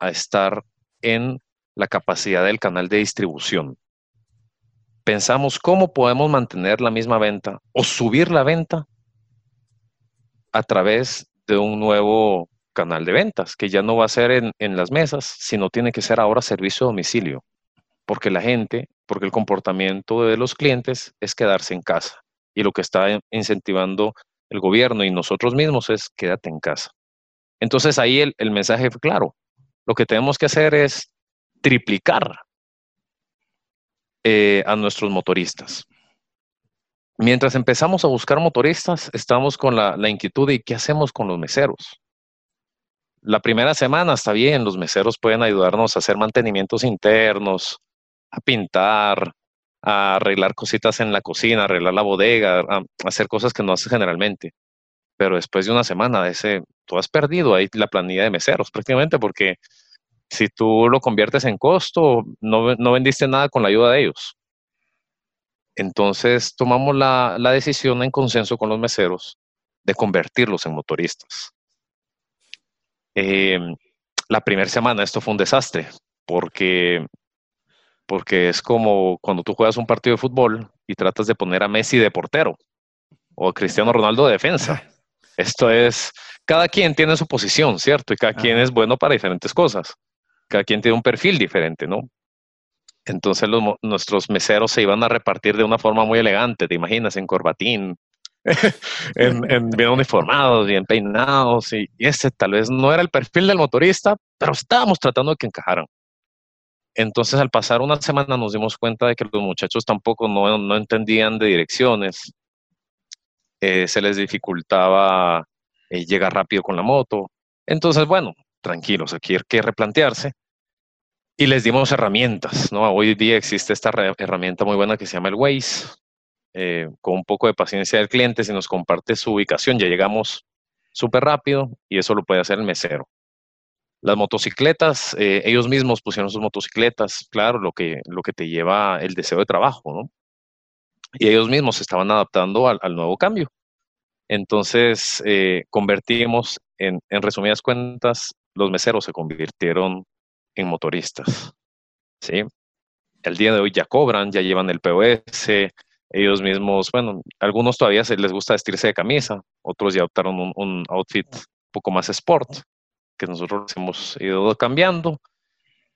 a estar en la capacidad del canal de distribución. Pensamos cómo podemos mantener la misma venta o subir la venta a través de un nuevo canal de ventas, que ya no va a ser en, las mesas, sino tiene que ser ahora servicio a domicilio, porque la gente, porque el comportamiento de los clientes es quedarse en casa y lo que está incentivando el gobierno y nosotros mismos es quédate en casa. Entonces ahí el, mensaje fue claro. Lo que tenemos que hacer es triplicar eh, a nuestros motoristas. Mientras empezamos a buscar motoristas, estamos con la inquietud de qué hacemos con los meseros. La primera semana está bien, los meseros pueden ayudarnos a hacer mantenimientos internos, a pintar, a arreglar cositas en la cocina, arreglar la bodega, a hacer cosas que no hace generalmente. Pero después de una semana ese, tú has perdido ahí la planilla de meseros prácticamente porque si tú lo conviertes en costo, no, no vendiste nada con la ayuda de ellos. Entonces tomamos la, la, decisión en consenso con los meseros de convertirlos en motoristas. Eh, la primera semana esto fue un desastre porque, porque es como cuando tú juegas un partido de fútbol y tratas de poner a Messi de portero o a Cristiano Ronaldo de defensa. <laughs> Esto es, cada quien tiene su posición, ¿cierto? Y cada quien es bueno para diferentes cosas cada quien tiene un perfil diferente, ¿no? Entonces los, nuestros meseros se iban a repartir de una forma muy elegante, te imaginas, en corbatín, <laughs> en, bien uniformados, bien peinados, y, ese tal vez no era el perfil del motorista, pero estábamos tratando de que encajaran. Entonces al pasar una semana nos dimos cuenta de que los muchachos tampoco no, no entendían de direcciones, eh, se les dificultaba eh, llegar rápido con la moto. Entonces, bueno, tranquilos, aquí hay que replantearse. Y les dimos herramientas, ¿no? Hoy día existe esta herramienta muy buena que se llama el Waze. Eh, con un poco de paciencia del cliente, si nos comparte su ubicación, ya llegamos súper rápido y eso lo puede hacer el mesero. Las motocicletas, eh, ellos mismos pusieron sus motocicletas, claro, lo que, lo que te lleva el deseo de trabajo, ¿no? Y ellos mismos se estaban adaptando al, nuevo cambio. Entonces, eh, convertimos, en, en resumidas cuentas, los meseros se convirtieron en motoristas. ¿sí? El día de hoy ya cobran, ya llevan el POS, ellos mismos, bueno, algunos todavía se les gusta vestirse de camisa, otros ya optaron un, outfit un poco más sport, que nosotros hemos ido cambiando.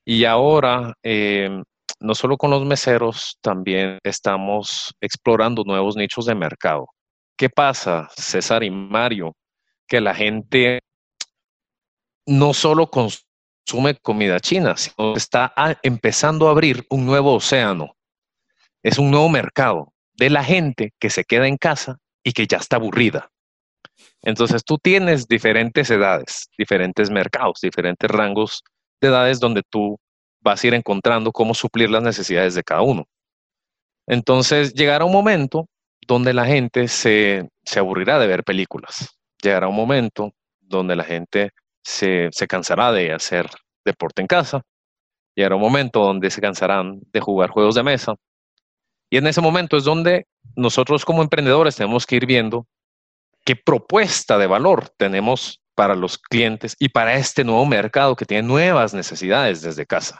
Y ahora, eh, no solo con los meseros, también estamos explorando nuevos nichos de mercado. ¿Qué pasa, César y Mario? Que la gente no solo consume comida china, sino está empezando a abrir un nuevo océano. Es un nuevo mercado de la gente que se queda en casa y que ya está aburrida. Entonces tú tienes diferentes edades, diferentes mercados, diferentes rangos de edades donde tú vas a ir encontrando cómo suplir las necesidades de cada uno. Entonces llegará un momento donde la gente se, se aburrirá de ver películas. Llegará un momento donde la gente se, se cansará de hacer deporte en casa. Llegará un momento donde se cansarán de jugar juegos de mesa. Y en ese momento es donde nosotros como emprendedores tenemos que ir viendo qué propuesta de valor tenemos para los clientes y para este nuevo mercado que tiene nuevas necesidades desde casa.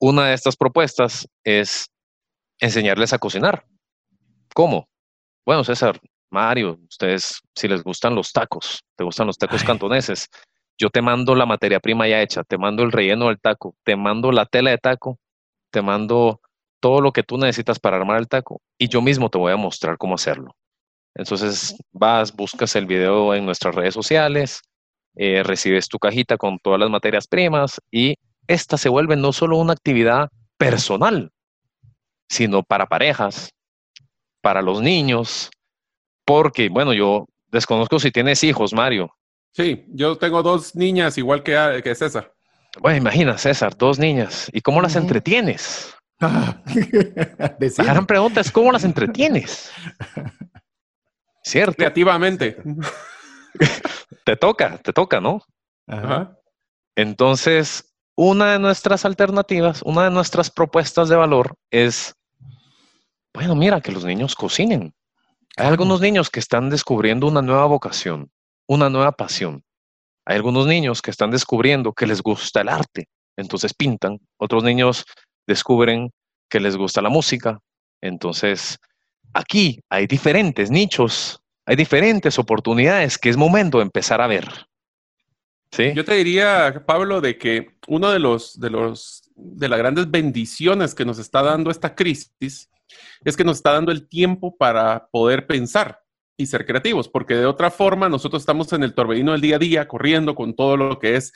Una de estas propuestas es enseñarles a cocinar. ¿Cómo? Bueno, César, Mario, ustedes, si les gustan los tacos, te gustan los tacos cantoneses, yo te mando la materia prima ya hecha, te mando el relleno del taco, te mando la tela de taco, te mando todo lo que tú necesitas para armar el taco y yo mismo te voy a mostrar cómo hacerlo. Entonces vas, buscas el video en nuestras redes sociales, eh, recibes tu cajita con todas las materias primas y esta se vuelve no solo una actividad personal, sino para parejas, para los niños, porque, bueno, yo desconozco si tienes hijos, Mario. Sí, yo tengo dos niñas igual que, que César. Bueno, imagina, César, dos niñas. ¿Y cómo las entretienes? <laughs> la gran pregunta es, ¿cómo las entretienes? ¿Cierto? Creativamente. <laughs> te toca, te toca, ¿no? Ajá. Entonces, una de nuestras alternativas, una de nuestras propuestas de valor es, bueno, mira, que los niños cocinen. Hay algunos niños que están descubriendo una nueva vocación, una nueva pasión. Hay algunos niños que están descubriendo que les gusta el arte, entonces pintan. Otros niños descubren que les gusta la música, entonces aquí hay diferentes nichos, hay diferentes oportunidades que es momento de empezar a ver. ¿Sí? Yo te diría, Pablo, de que uno de los, de los, de las grandes bendiciones que nos está dando esta crisis es que nos está dando el tiempo para poder pensar y ser creativos, porque de otra forma nosotros estamos en el torbellino del día a día, corriendo con todo lo que es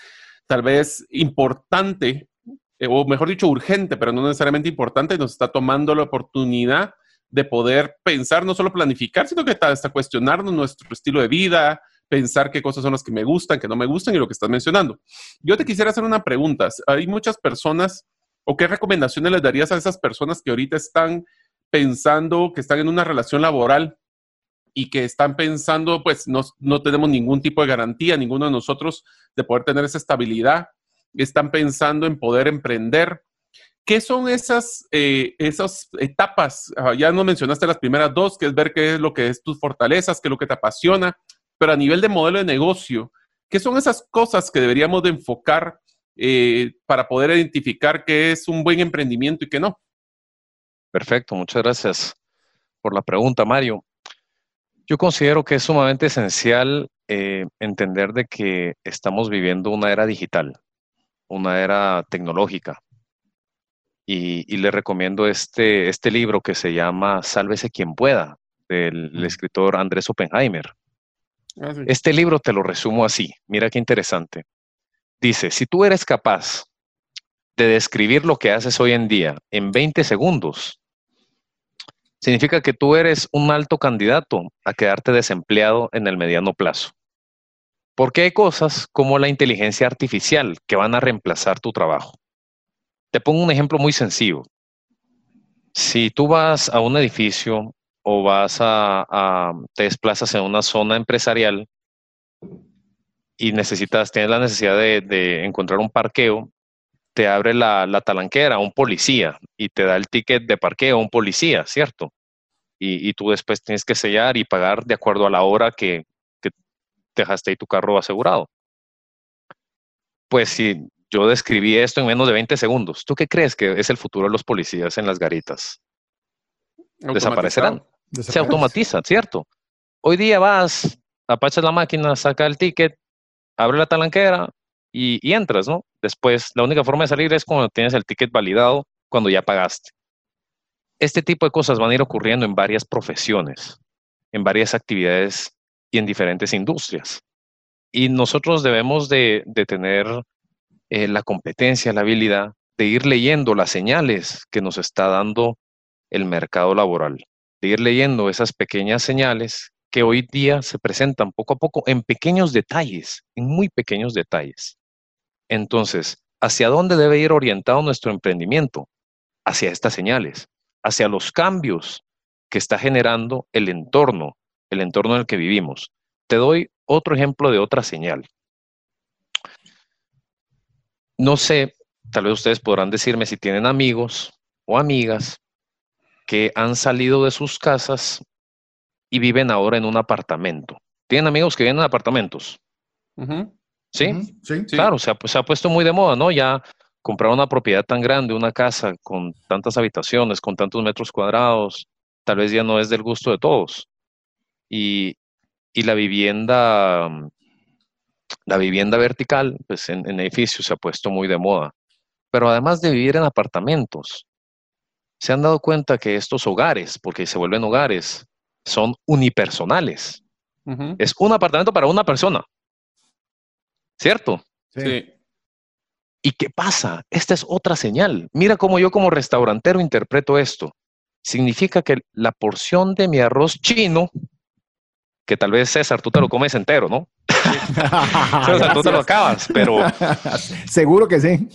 tal vez importante, eh, o mejor dicho, urgente, pero no necesariamente importante, nos está tomando la oportunidad de poder pensar, no solo planificar, sino que hasta cuestionarnos nuestro estilo de vida, pensar qué cosas son las que me gustan, que no me gustan y lo que estás mencionando. Yo te quisiera hacer una pregunta. Hay muchas personas, o qué recomendaciones les darías a esas personas que ahorita están pensando, que están en una relación laboral y que están pensando, pues no, no tenemos ningún tipo de garantía, ninguno de nosotros, de poder tener esa estabilidad, están pensando en poder emprender, ¿Qué son esas, eh, esas etapas? Ah, ya nos mencionaste las primeras dos, que es ver qué es lo que es tus fortalezas, qué es lo que te apasiona, pero a nivel de modelo de negocio, ¿qué son esas cosas que deberíamos de enfocar eh, para poder identificar qué es un buen emprendimiento y qué no? Perfecto, muchas gracias por la pregunta, Mario. Yo considero que es sumamente esencial eh, entender de que estamos viviendo una era digital, una era tecnológica y, le recomiendo este, este libro que se llama Sálvese quien pueda, del escritor Andrés Oppenheimer. Ah, este libro te lo resumo así, mira qué interesante. Dice, si tú eres capaz de describir lo que haces hoy en día en 20 segundos, significa que tú eres un alto candidato a quedarte desempleado en el mediano plazo. Porque hay cosas como la inteligencia artificial que van a reemplazar tu trabajo. Te pongo un ejemplo muy sencillo. Si tú vas a un edificio o vas a, te desplazas en una zona empresarial y necesitas, tienes la necesidad de, encontrar un parqueo, te abre la, la, talanquera, un policía, y te da el ticket de parqueo, un policía, ¿cierto? Y, y, tú después tienes que sellar y pagar de acuerdo a la hora que dejaste ahí tu carro asegurado. Pues si yo describí esto en menos de 20 segundos. ¿Tú qué crees que es el futuro de los policías en las garitas? Desaparecerán. Se automatiza, ¿cierto? Hoy día vas, apachas la máquina, saca el ticket, abre la talanquera y, y entras, ¿no? Después, la única forma de salir es cuando tienes el ticket validado, cuando ya pagaste. Este tipo de cosas van a ir ocurriendo en varias profesiones, en varias actividades y en diferentes industrias. Y nosotros debemos de, tener eh, la competencia, la habilidad de ir leyendo las señales que nos está dando el mercado laboral, de ir leyendo esas pequeñas señales que hoy día se presentan poco a poco en pequeños detalles, en muy pequeños detalles. Entonces, ¿hacia dónde debe ir orientado nuestro emprendimiento? Hacia estas señales, hacia los cambios que está generando el entorno, el entorno en el que vivimos. Te doy otro ejemplo de otra señal. No sé, tal vez ustedes podrán decirme si tienen amigos o amigas que han salido de sus casas y viven ahora en un apartamento. ¿Tienen amigos que viven en apartamentos? ¿Sí? Sí. Sí. Claro, se ha, se ha puesto muy de moda, ¿no? Ya comprar una propiedad tan grande, una casa con tantas habitaciones, con tantos metros cuadrados, tal vez ya no es del gusto de todos. Y, y la vivienda, mm, la vivienda vertical, pues en, en edificios se ha puesto muy de moda. Pero además de vivir en apartamentos, se han dado cuenta que estos hogares, porque se vuelven hogares, son unipersonales. Ujú. Es un apartamento para una persona. ¿Cierto? Sí. Sí. ¿Y qué pasa? Esta es otra señal. Mira cómo yo como restaurantero interpreto esto. Significa que la porción de mi arroz chino, que tal vez César, tú te lo comes entero, ¿no? César, <laughs> tú te lo acabas, pero, <laughs> Seguro que sí.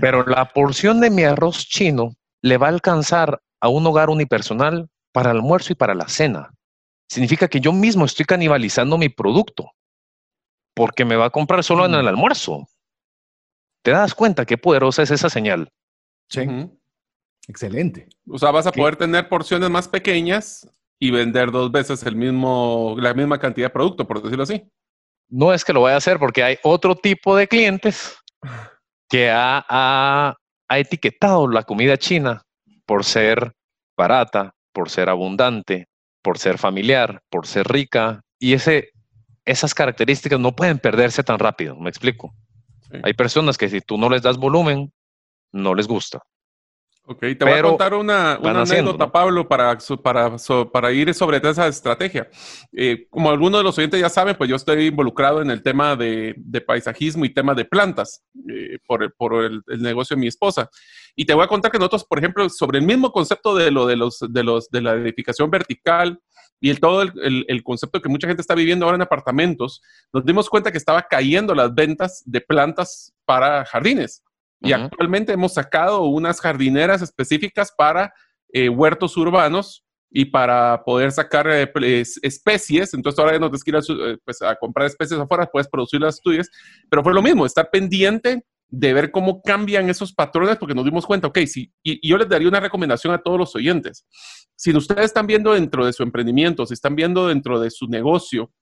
pero la porción de mi arroz chino le va a alcanzar a un hogar unipersonal para el almuerzo y para la cena. Significa que yo mismo estoy canibalizando mi producto porque me va a comprar solo en el almuerzo. ¿Te das cuenta qué poderosa es esa señal? Sí. Excelente. O sea, vas a ¿Qué? poder tener porciones más pequeñas y vender dos veces el mismo, la misma cantidad de producto, por decirlo así. No es que lo vaya a hacer porque hay otro tipo de clientes que ha, ha- ha etiquetado la comida china por ser barata, por ser abundante, por ser familiar, por ser rica. Y ese, esas características no pueden perderse tan rápido, me explico. Sí. Hay personas que si tú no les das volumen, no les gusta. Ok, te voy a Pero contar una, una anécdota. Pablo, para, para, para ir sobre esa estrategia. Eh, como algunos de los oyentes ya saben, pues yo estoy involucrado en el tema de, de paisajismo y tema de plantas eh, por, el- por el, el negocio de mi esposa. Y te voy a contar que nosotros, por ejemplo, sobre el mismo concepto de lo de los de los de la edificación vertical y el, todo el, el- el concepto que mucha gente está viviendo ahora en apartamentos, nos dimos cuenta que estaba cayendo las ventas de plantas para jardines. Y actualmente hemos sacado unas jardineras específicas para eh, huertos urbanos y para poder sacar eh, especies. Entonces ahora ya no tienes que ir a, pues, a comprar especies afuera, puedes producir las tuyas. Pero fue lo mismo, estar pendiente de ver cómo cambian esos patrones, porque nos dimos cuenta, ok, sí, y, y yo les daría una recomendación a todos los oyentes. Si ustedes están viendo dentro de su emprendimiento, si están viendo dentro de su negocio,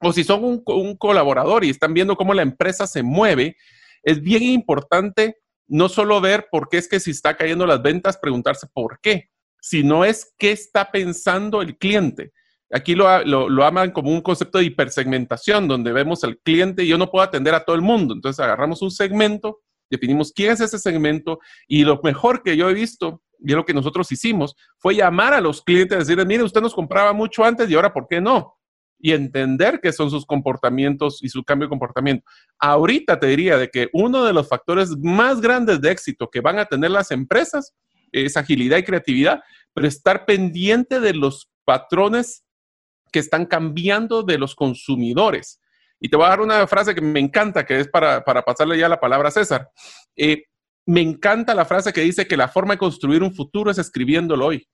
o si son un, un colaborador y están viendo cómo la empresa se mueve, es bien importante no solo ver por qué es que si está cayendo las ventas, preguntarse por qué, sino es qué está pensando el cliente. Aquí lo, lo, lo aman como un concepto de hipersegmentación, donde vemos al cliente y yo no puedo atender a todo el mundo. Entonces agarramos un segmento, definimos quién es ese segmento y lo mejor que yo he visto, y es lo que nosotros hicimos, fue llamar a los clientes, decirles, mire, usted nos compraba mucho antes y ahora ¿por qué no? Y entender qué son sus comportamientos y su cambio de comportamiento. Ahorita te diría de que uno de los factores más grandes de éxito que van a tener las empresas es agilidad y creatividad, pero estar pendiente de los patrones que están cambiando de los consumidores. Y te voy a dar una frase que me encanta, que es para, para pasarle ya la palabra a César. Eh, me encanta la frase que dice que la forma de construir un futuro es escribiéndolo hoy.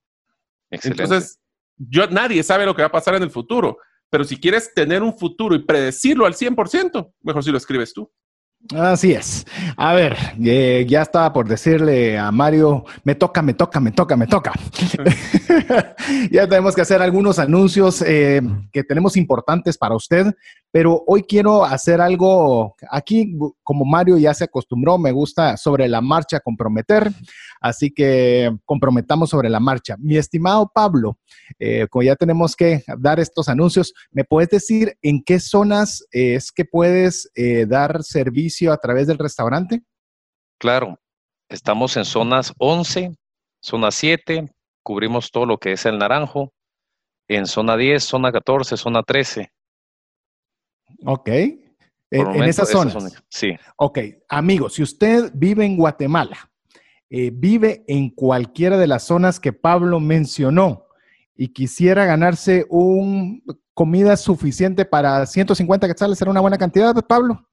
Excelente. Entonces, yo, nadie sabe lo que va a pasar en el futuro, pero si quieres tener un futuro y predecirlo al 100%, mejor si lo escribes tú. Así es. A ver, eh, ya estaba por decirle a Mario, me toca, me toca, me toca, me toca. <laughs> <laughs> ya tenemos que hacer algunos anuncios eh, que tenemos importantes para usted, pero hoy quiero hacer algo aquí, como Mario ya se acostumbró, me gusta sobre la marcha comprometer, así que comprometamos sobre la marcha. Mi estimado Pablo, eh, como ya tenemos que dar estos anuncios, ¿me puedes decir en qué zonas eh, es que puedes eh, dar servicio a través del restaurante? Claro, estamos en zonas 11, zona 7, cubrimos todo lo que es el naranjo, en zona 10, zona 14, zona 13. Ok. Por En, esas zonas. son- sí, Ok, amigos, si usted vive en Guatemala, eh, vive en cualquiera de las zonas que Pablo mencionó y quisiera ganarse un comida suficiente para 150 quetzales, ¿será una buena cantidad, Pablo?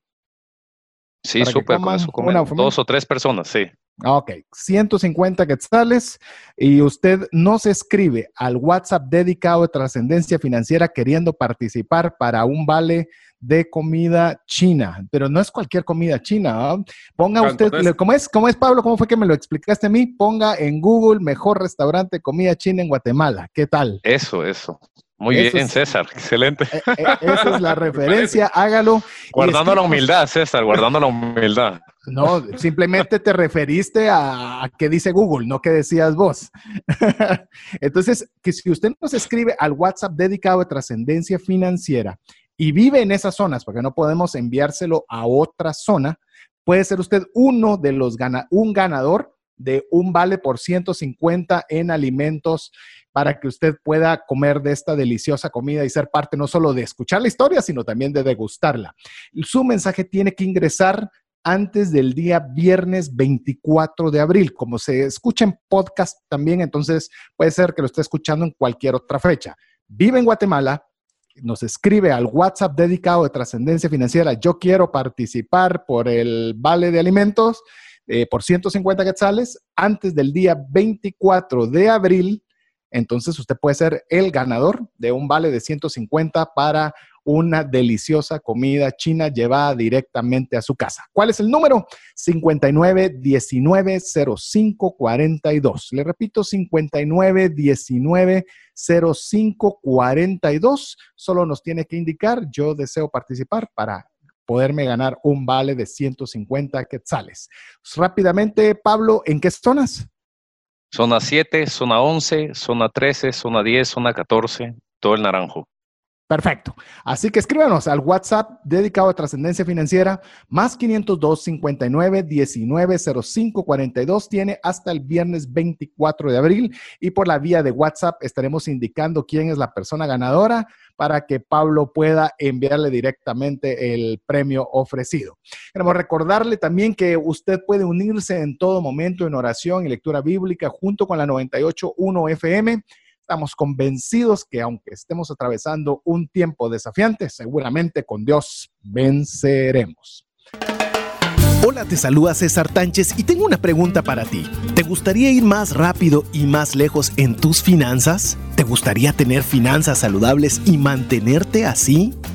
Sí, súper, con eso comen una familia. dos o tres personas, sí. Ah, Ok, 150 quetzales y usted nos escribe al WhatsApp dedicado de trascendencia financiera queriendo participar para un vale de comida china, pero no es cualquier comida china. ¿ah? Ponga usted. ¿cómo es? ¿Cómo es Pablo? ¿Cómo fue que me lo explicaste a mí? Ponga en Google mejor restaurante de comida china en Guatemala. ¿Qué tal? Eso, eso. Muy Eso bien, es- César, <laughs> excelente. Eh, eh, esa es la <laughs> referencia, hágalo. Guardando la humildad, César, guardando la humildad. No, simplemente te referiste a, qué dice Google, no qué decías vos. <laughs> Entonces, que si usted nos escribe al WhatsApp dedicado a trascendencia financiera y vive en esas zonas, porque no podemos enviárselo a otra zona, puede ser usted uno de los gana, un ganador de un vale por 150 en alimentos para que usted pueda comer de esta deliciosa comida y ser parte no solo de escuchar la historia, sino también de degustarla. Su mensaje tiene que ingresar antes del día viernes 24 de abril. Como se escucha en podcast también, entonces puede ser que lo esté escuchando en cualquier otra fecha. Vive en Guatemala, nos escribe al WhatsApp dedicado de trascendencia financiera. Yo quiero participar por el vale de alimentos eh, por 150 quetzales antes del día 24 de abril. Entonces usted puede ser el ganador de un vale de 150 para una deliciosa comida china llevada directamente a su casa. ¿Cuál es el número? 59190542. Le repito, 59190542. Solo nos tiene que indicar, yo deseo participar para poderme ganar un vale de 150 quetzales. Rápidamente, Pablo, ¿en qué zonas? Zona 7, zona 11, zona 13, zona 10, zona 14, todo el naranjo. Perfecto. Así que escríbanos al WhatsApp dedicado a trascendencia financiera, más 502 59 19 05 42. Tiene hasta el viernes 24 de abril y por la vía de WhatsApp estaremos indicando quién es la persona ganadora para que Pablo pueda enviarle directamente el premio ofrecido. Queremos recordarle también que usted puede unirse en todo momento en oración y lectura bíblica junto con la 98.1 FM. Estamos convencidos que aunque estemos atravesando un tiempo desafiante, seguramente con Dios venceremos. Hola, te saluda César Tánchez y tengo una pregunta para ti. ¿Te gustaría ir más rápido y más lejos en tus finanzas? ¿Te gustaría tener finanzas saludables y mantenerte así?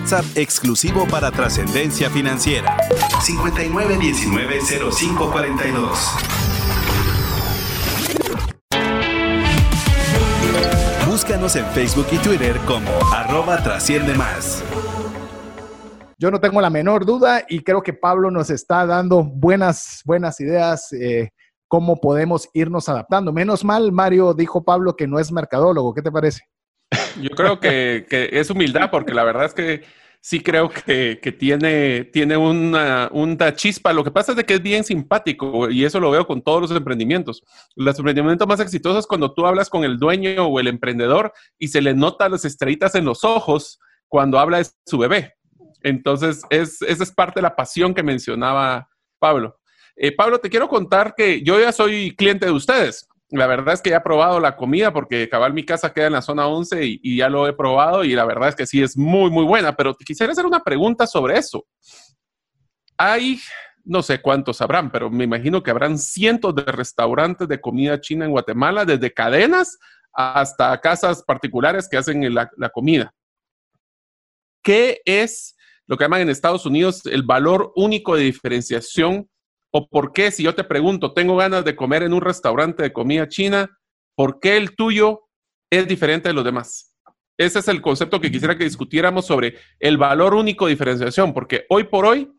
WhatsApp exclusivo para trascendencia financiera. 59190542. Búscanos en Facebook y Twitter como arroba trasciende más. Yo no tengo la menor duda y creo que Pablo nos está dando buenas, buenas ideas. Eh, cómo podemos irnos adaptando. Menos mal, Mario dijo Pablo que no es mercadólogo. ¿Qué te parece? Yo creo que, es humildad, porque la verdad es que sí creo que, tiene, tiene una, chispa. Lo que pasa es de que es bien simpático y eso lo veo con todos los emprendimientos. Los emprendimientos más exitosos cuando tú hablas con el dueño o el emprendedor y se le nota las estrellitas en los ojos cuando habla de su bebé. Entonces, es, esa es parte de la pasión que mencionaba Pablo. Eh, Pablo, te quiero contar que yo ya soy cliente de ustedes. La verdad es que ya he probado la comida porque cabal mi casa queda en la zona 11 y, ya lo he probado y la verdad es que sí es muy, muy buena, pero quisiera hacer una pregunta sobre eso. Hay, no sé cuántos habrán, pero me imagino que habrán cientos de restaurantes de comida china en Guatemala, desde cadenas hasta casas particulares que hacen la comida. ¿Qué es lo que llaman en Estados Unidos el valor único de diferenciación ¿O por qué, si yo te pregunto, tengo ganas de comer en un restaurante de comida china, ¿por qué el tuyo es diferente de los demás? Ese es el concepto que quisiera que discutiéramos sobre el valor único de diferenciación, porque hoy por hoy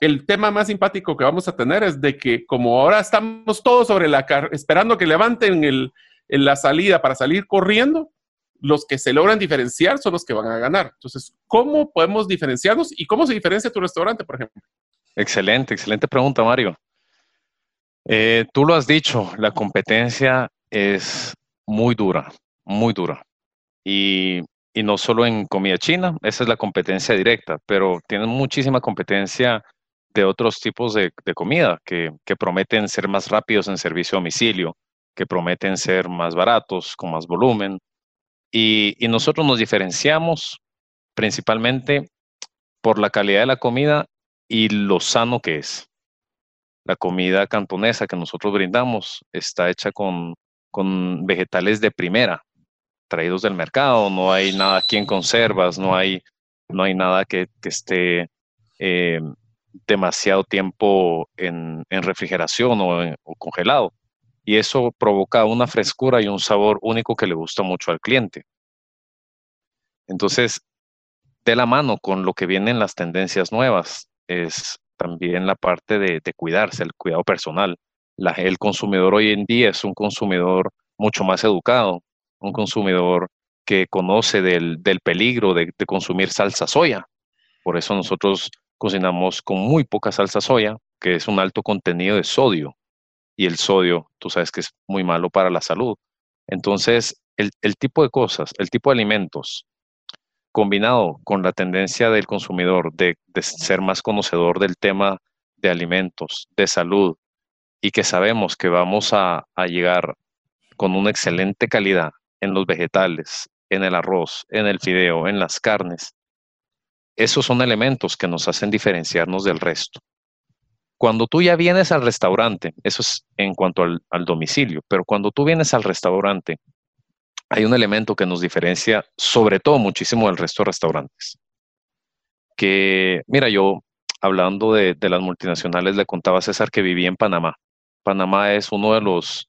el tema más simpático que vamos a tener es de que como ahora estamos todos sobre la esperando que levanten el, la salida para salir corriendo, los que se logran diferenciar son los que van a ganar. Entonces, ¿cómo podemos diferenciarnos y cómo se diferencia tu restaurante, por ejemplo? Excelente, excelente pregunta, Mario. Eh, tú lo has dicho, la competencia es muy dura, muy dura. Y, no solo en comida china, esa es la competencia directa, pero tienen muchísima competencia de otros tipos de, comida que, prometen ser más rápidos en servicio a domicilio, que prometen ser más baratos, con más volumen, y, nosotros nos diferenciamos principalmente por la calidad de la comida y lo sano que es. La comida cantonesa que nosotros brindamos está hecha con, vegetales de primera, traídos del mercado, no hay nada aquí en conservas, no hay, no hay nada que, esté eh, demasiado tiempo en, refrigeración o, o, congelado y eso provoca una frescura y un sabor único que le gusta mucho al cliente. Entonces, de la mano con lo que vienen las tendencias nuevas, es también la parte de, cuidarse, el cuidado personal. el consumidor hoy en día es un consumidor mucho más educado, un consumidor que conoce del, peligro de, de, consumir salsa soya. Por eso nosotros cocinamos con muy poca salsa soya, que es un alto contenido de sodio y el sodio, tú sabes que es muy malo para la salud. Entonces, el, tipo de cosas, el tipo de alimentos, combinado con la tendencia del consumidor de, ser más conocedor del tema de alimentos, de salud, y que sabemos que vamos a, llegar con una excelente calidad en los vegetales, en el arroz, en el fideo, en las carnes, esos son elementos que nos hacen diferenciarnos del resto. Cuando tú ya vienes al restaurante, eso es en cuanto al, domicilio, pero cuando tú vienes al restaurante, hay un elemento que nos diferencia sobre todo muchísimo del resto de restaurantes. Que, mira, yo hablando de, las multinacionales, le contaba a César que vivía en Panamá. Panamá es uno de los,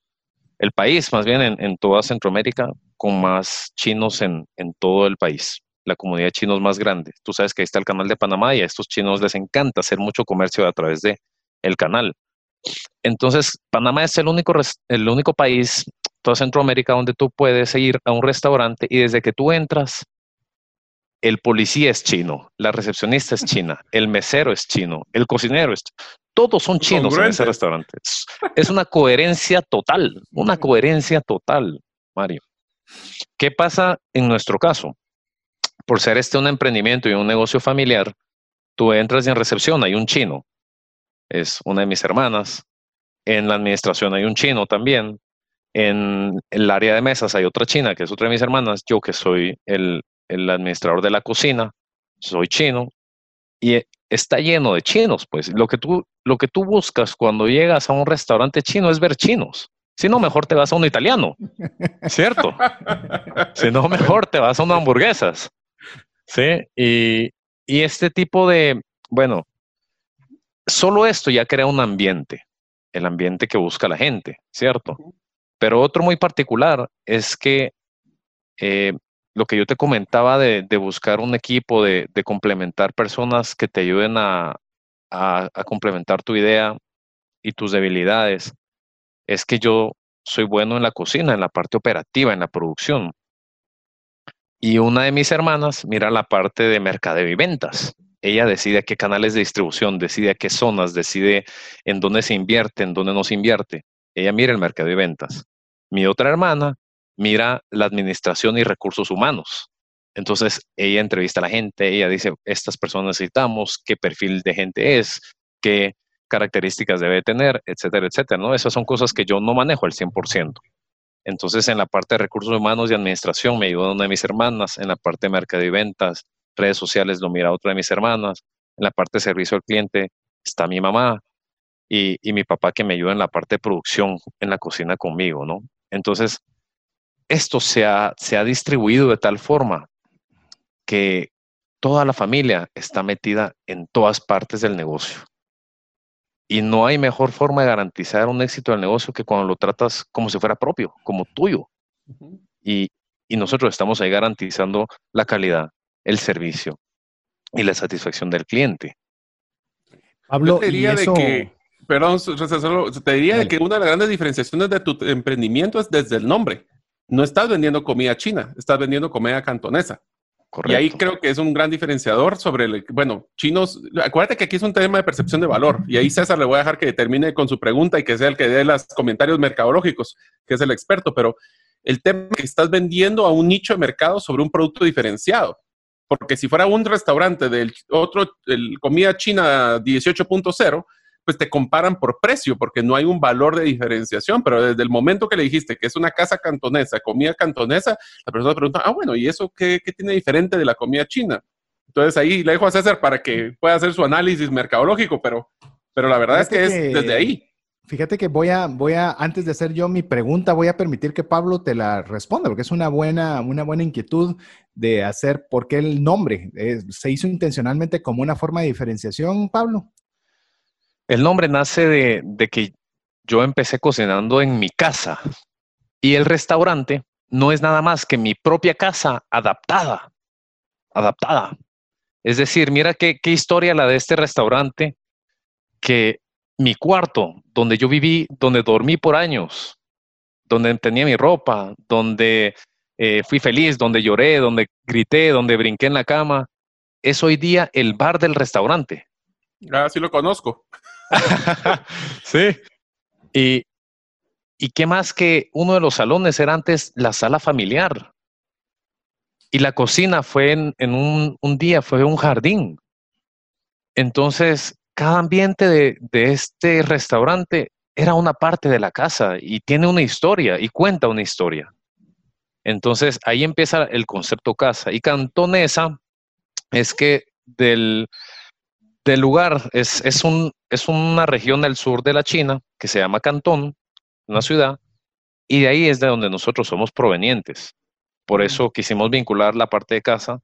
el país más bien en, toda Centroamérica con más chinos en, en, todo el país. La comunidad de chinos más grande. Tú sabes que ahí está el canal de Panamá y a estos chinos les encanta hacer mucho comercio a través de, el canal. Entonces, Panamá es el único, el único país, toda Centroamérica, donde tú puedes ir a un restaurante y desde que tú entras, el policía es chino, la recepcionista es china, el mesero es chino, el cocinero es Todos son chinos en ese restaurante. Es una coherencia total, una coherencia total, Mario. ¿Qué pasa en nuestro caso? Por ser este un emprendimiento y un negocio familiar, tú entras en recepción, hay un chino, es una de mis hermanas. En la administración hay un chino también. En el área de mesas hay otra china, que es otra de mis hermanas. Yo que soy el, administrador de la cocina, soy chino. Y está lleno de chinos, pues. Lo que, tú, lo que tú buscas cuando llegas a un restaurante chino es ver chinos. Si no, mejor te vas a un italiano, <laughs> ¿cierto? si no, mejor te vas a unas hamburguesas. ¿Sí? Y, y este tipo de, bueno, solo esto ya crea un ambiente, el ambiente que busca la gente, ¿cierto? Pero otro muy particular es que eh, lo que yo te comentaba de, buscar un equipo, de, complementar personas que te ayuden a, complementar tu idea y tus debilidades, es que yo soy bueno en la cocina, en la parte operativa, en la producción. Y una de mis hermanas mira la parte de mercadeo y ventas ella decide a qué canales de distribución, decide a qué zonas, decide en dónde se invierte, en dónde no se invierte. Ella mira el mercado de ventas. Mi otra hermana mira la administración y recursos humanos. Entonces, ella entrevista a la gente, ella dice, estas personas necesitamos, qué perfil de gente es, qué características debe tener, etcétera, etcétera, ¿no? Esas son cosas que yo no manejo al 100%. Entonces, en la parte de recursos humanos y administración me ayuda una de mis hermanas, en la parte de mercado y ventas redes sociales lo mira otra de mis hermanas, en la parte de servicio al cliente está mi mamá y, mi papá que me ayuda en la parte de producción en la cocina conmigo, ¿no? Entonces, esto se ha, se ha distribuido de tal forma que toda la familia está metida en todas partes del negocio. Y no hay mejor forma de garantizar un éxito del negocio que cuando lo tratas como si fuera propio, como tuyo. y, y nosotros estamos ahí garantizando la calidad, el servicio y la satisfacción del cliente. Pablo, te diría de que, perdón, te diría que una de las grandes diferenciaciones de tu emprendimiento es desde el nombre. No estás vendiendo comida china, estás vendiendo comida cantonesa. Correcto. Y ahí creo que es un gran diferenciador sobre, el, bueno, chinos, acuérdate que aquí es un tema de percepción de valor y ahí César le voy a dejar que termine con su pregunta y que sea el que dé los comentarios mercadológicos, que es el experto, pero el tema que estás vendiendo a un nicho de mercado sobre un producto diferenciado. Porque si fuera un restaurante del otro, el comida china 18.0, pues te comparan por precio, porque no hay un valor de diferenciación. Pero desde el momento que le dijiste que es una casa cantonesa, comida cantonesa, la persona pregunta, ah, bueno, ¿y eso qué, qué tiene diferente de la comida china? Entonces ahí le dejo a César para que pueda hacer su análisis mercadológico, pero, pero la verdad es que, es desde ahí. Fíjate que voy a, voy a, antes de hacer yo mi pregunta, voy a permitir que Pablo te la responda, porque es una buena, una buena inquietud de hacer por qué el nombre eh, se hizo intencionalmente como una forma de diferenciación, Pablo. El nombre nace de, que yo empecé cocinando en mi casa y el restaurante no es nada más que mi propia casa adaptada, adaptada. Es decir, mira qué, qué historia la de este restaurante que mi cuarto, donde yo viví, donde dormí por años, donde tenía mi ropa, donde eh, fui feliz, donde lloré, donde grité, donde brinqué en la cama, es hoy día el bar del restaurante. Ah, sí lo conozco. <laughs> sí. Y, y qué más que uno de los salones era antes la sala familiar. Y la cocina fue en, un, un, día, fue un jardín. Entonces, cada ambiente de, este restaurante era una parte de la casa y tiene una historia y cuenta una historia. Entonces ahí empieza el concepto casa. Y cantonesa es que del, del lugar es, es, un, es una región del sur de la China que se llama Cantón, una ciudad, y de ahí es de donde nosotros somos provenientes. Por eso quisimos vincular la parte de casa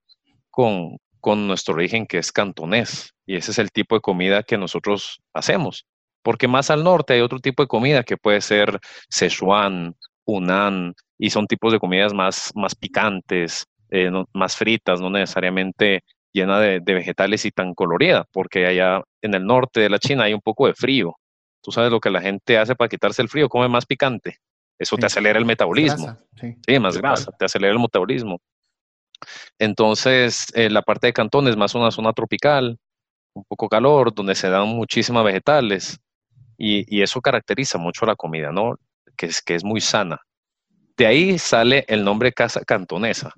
con, con nuestro origen que es cantonés. Y ese es el tipo de comida que nosotros hacemos. Porque más al norte hay otro tipo de comida que puede ser Szechuan, Hunan, y son tipos de comidas más, más picantes, eh, más fritas, no necesariamente llena de, vegetales y tan colorida, porque allá en el norte de la China hay un poco de frío. Tú sabes lo que la gente hace para quitarse el frío, come más picante. Eso te acelera el metabolismo. sí. más grasa, te acelera el metabolismo. Entonces, eh, la parte de Cantón es más una zona tropical, un poco calor, donde se dan muchísimas vegetales y, eso caracteriza mucho la comida, ¿no? Que es, que es muy sana. De ahí sale el nombre casa cantonesa.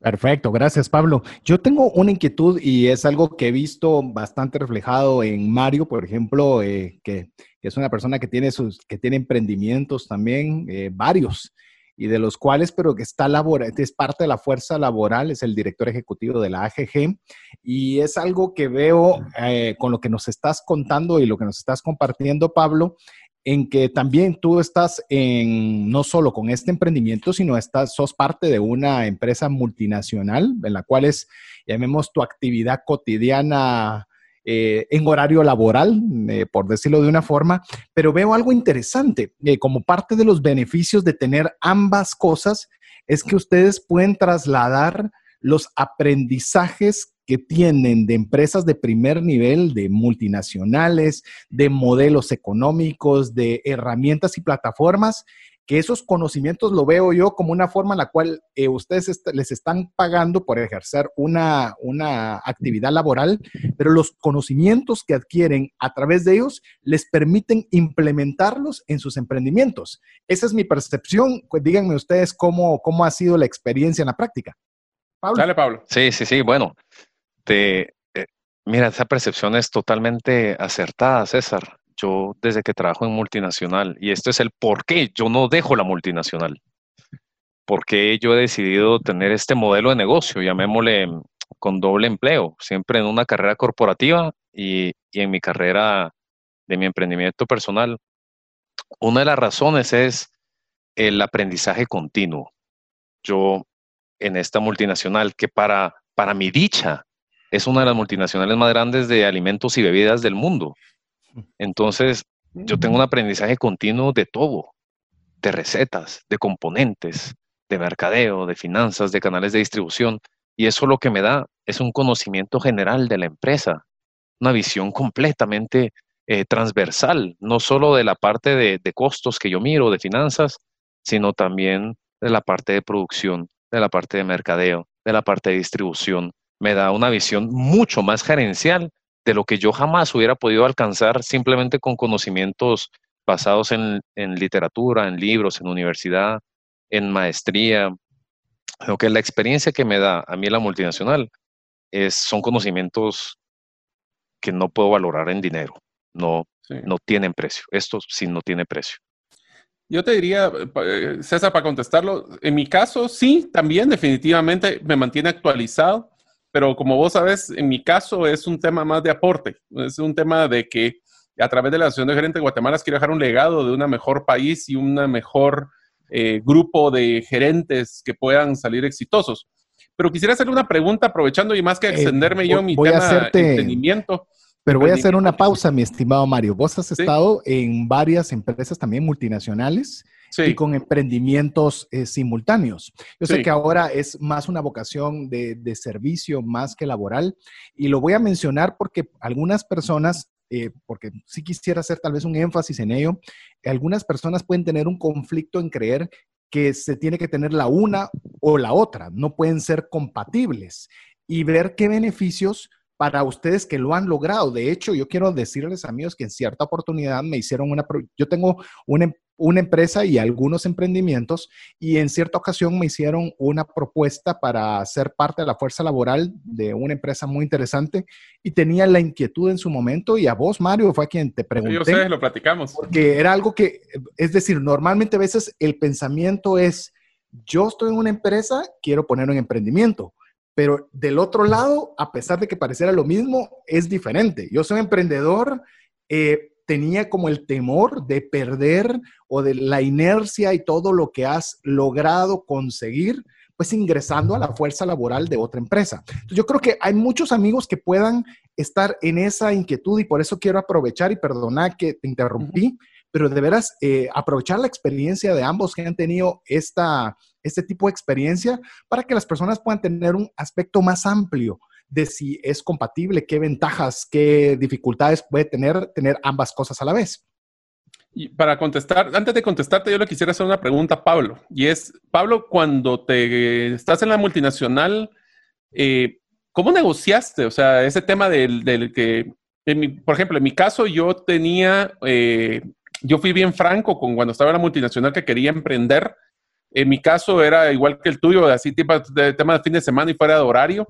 Perfecto, gracias Pablo. Yo tengo una inquietud y es algo que he visto bastante reflejado en Mario, por ejemplo, eh, que, es una persona que tiene, sus, que tiene emprendimientos también, eh, varios y de los cuales, pero que está laboral, es parte de la fuerza laboral, es el director ejecutivo de la AGG, y es algo que veo eh, con lo que nos estás contando y lo que nos estás compartiendo, Pablo, en que también tú estás en, no solo con este emprendimiento, sino estás, sos parte de una empresa multinacional en la cual es, llamemos tu actividad cotidiana eh, en horario laboral, eh, por decirlo de una forma, pero veo algo interesante. Eh, como parte de los beneficios de tener ambas cosas, es que ustedes pueden trasladar los aprendizajes que tienen de empresas de primer nivel, de multinacionales, de modelos económicos, de herramientas y plataformas, que esos conocimientos lo veo yo como una forma en la cual eh, ustedes les están pagando por ejercer una, una actividad laboral, pero los conocimientos que adquieren a través de ellos les permiten implementarlos en sus emprendimientos. Esa es mi percepción. Pues díganme ustedes cómo, cómo ha sido la experiencia en la práctica. Pablo. Dale, Pablo. Sí, sí, sí. Bueno, eh, mira, esa percepción es totalmente acertada, César yo desde que trabajo en multinacional, y esto es el por qué yo no dejo la multinacional, por qué yo he decidido tener este modelo de negocio, llamémosle con doble empleo, siempre en una carrera corporativa y, en mi carrera de mi emprendimiento personal. Una de las razones es el aprendizaje continuo. Yo en esta multinacional, que para, para mi dicha es una de las multinacionales más grandes de alimentos y bebidas del mundo Entonces, yo tengo un aprendizaje continuo de todo, de recetas, de componentes, de mercadeo, de finanzas, de canales de distribución. Y eso lo que me da es un conocimiento general de la empresa, una visión completamente eh, transversal, no solo de la parte de, de costos que yo miro, de finanzas, sino también de la parte de producción, de la parte de mercadeo, de la parte de distribución. Me da una visión mucho más gerencial de lo que yo jamás hubiera podido alcanzar simplemente con conocimientos basados en, literatura, en libros, en universidad, en maestría. Lo que la experiencia que me da a mí la multinacional es, son conocimientos que no puedo valorar en dinero. No, no tienen precio. Esto sí no tiene precio. Yo te diría, eh, César, para contestarlo, en mi caso sí, también definitivamente me mantiene actualizado pero como vos sabes, en mi caso es un tema más de aporte, es un tema de que a través de la Asociación de Gerentes de Guatemala quiero dejar un legado de un mejor país y un mejor eh, grupo de gerentes que puedan salir exitosos. Pero quisiera hacerle una pregunta aprovechando y más que eh, extenderme yo mi tema de entendimiento. Pero voy a hacer una pausa, mi estimado Mario. Vos has estado en varias empresas también multinacionales y con emprendimientos eh, simultáneos. Yo sé que ahora es más una vocación de, servicio más que laboral y lo voy a mencionar porque algunas personas eh, porque sí quisiera hacer tal vez un énfasis en ello, algunas personas pueden tener un conflicto en creer que se tiene que tener la una o la otra, no pueden ser compatibles y ver qué beneficios para ustedes que lo han logrado. De hecho, yo quiero decirles, amigos, que en cierta oportunidad me hicieron una, yo tengo una, una empresa y algunos emprendimientos y en cierta ocasión me hicieron una propuesta para ser parte de la fuerza laboral de una empresa muy interesante y tenía la inquietud en su momento y a vos, Mario, fue a quien te pregunté. Yo sé, lo platicamos. Porque era algo que, es decir, normalmente a veces el pensamiento es, yo estoy en una empresa, quiero poner un emprendimiento. Pero del otro lado, a pesar de que pareciera lo mismo, es diferente. Yo soy emprendedor, eh, tenía como el temor de perder o de la inercia y todo lo que has logrado conseguir, pues ingresando a la fuerza laboral de otra empresa. yo creo que hay muchos amigos que puedan estar en esa inquietud y por eso quiero aprovechar y perdonar que te interrumpí, pero de veras eh, aprovechar la experiencia de ambos que han tenido esta, este tipo de experiencia para que las personas puedan tener un aspecto más amplio de si es compatible, qué ventajas, qué dificultades puede tener tener ambas cosas a la vez. Y para contestar, antes de contestarte, yo le quisiera hacer una pregunta a Pablo. Y es, Pablo, cuando te estás en la multinacional, eh, ¿cómo negociaste? O sea, ese tema del, que, por ejemplo, en mi caso, yo tenía, eh, yo fui bien franco con cuando estaba en la multinacional que quería emprender. En mi caso era igual que el tuyo, así tipo de tema de fin de semana y fuera de horario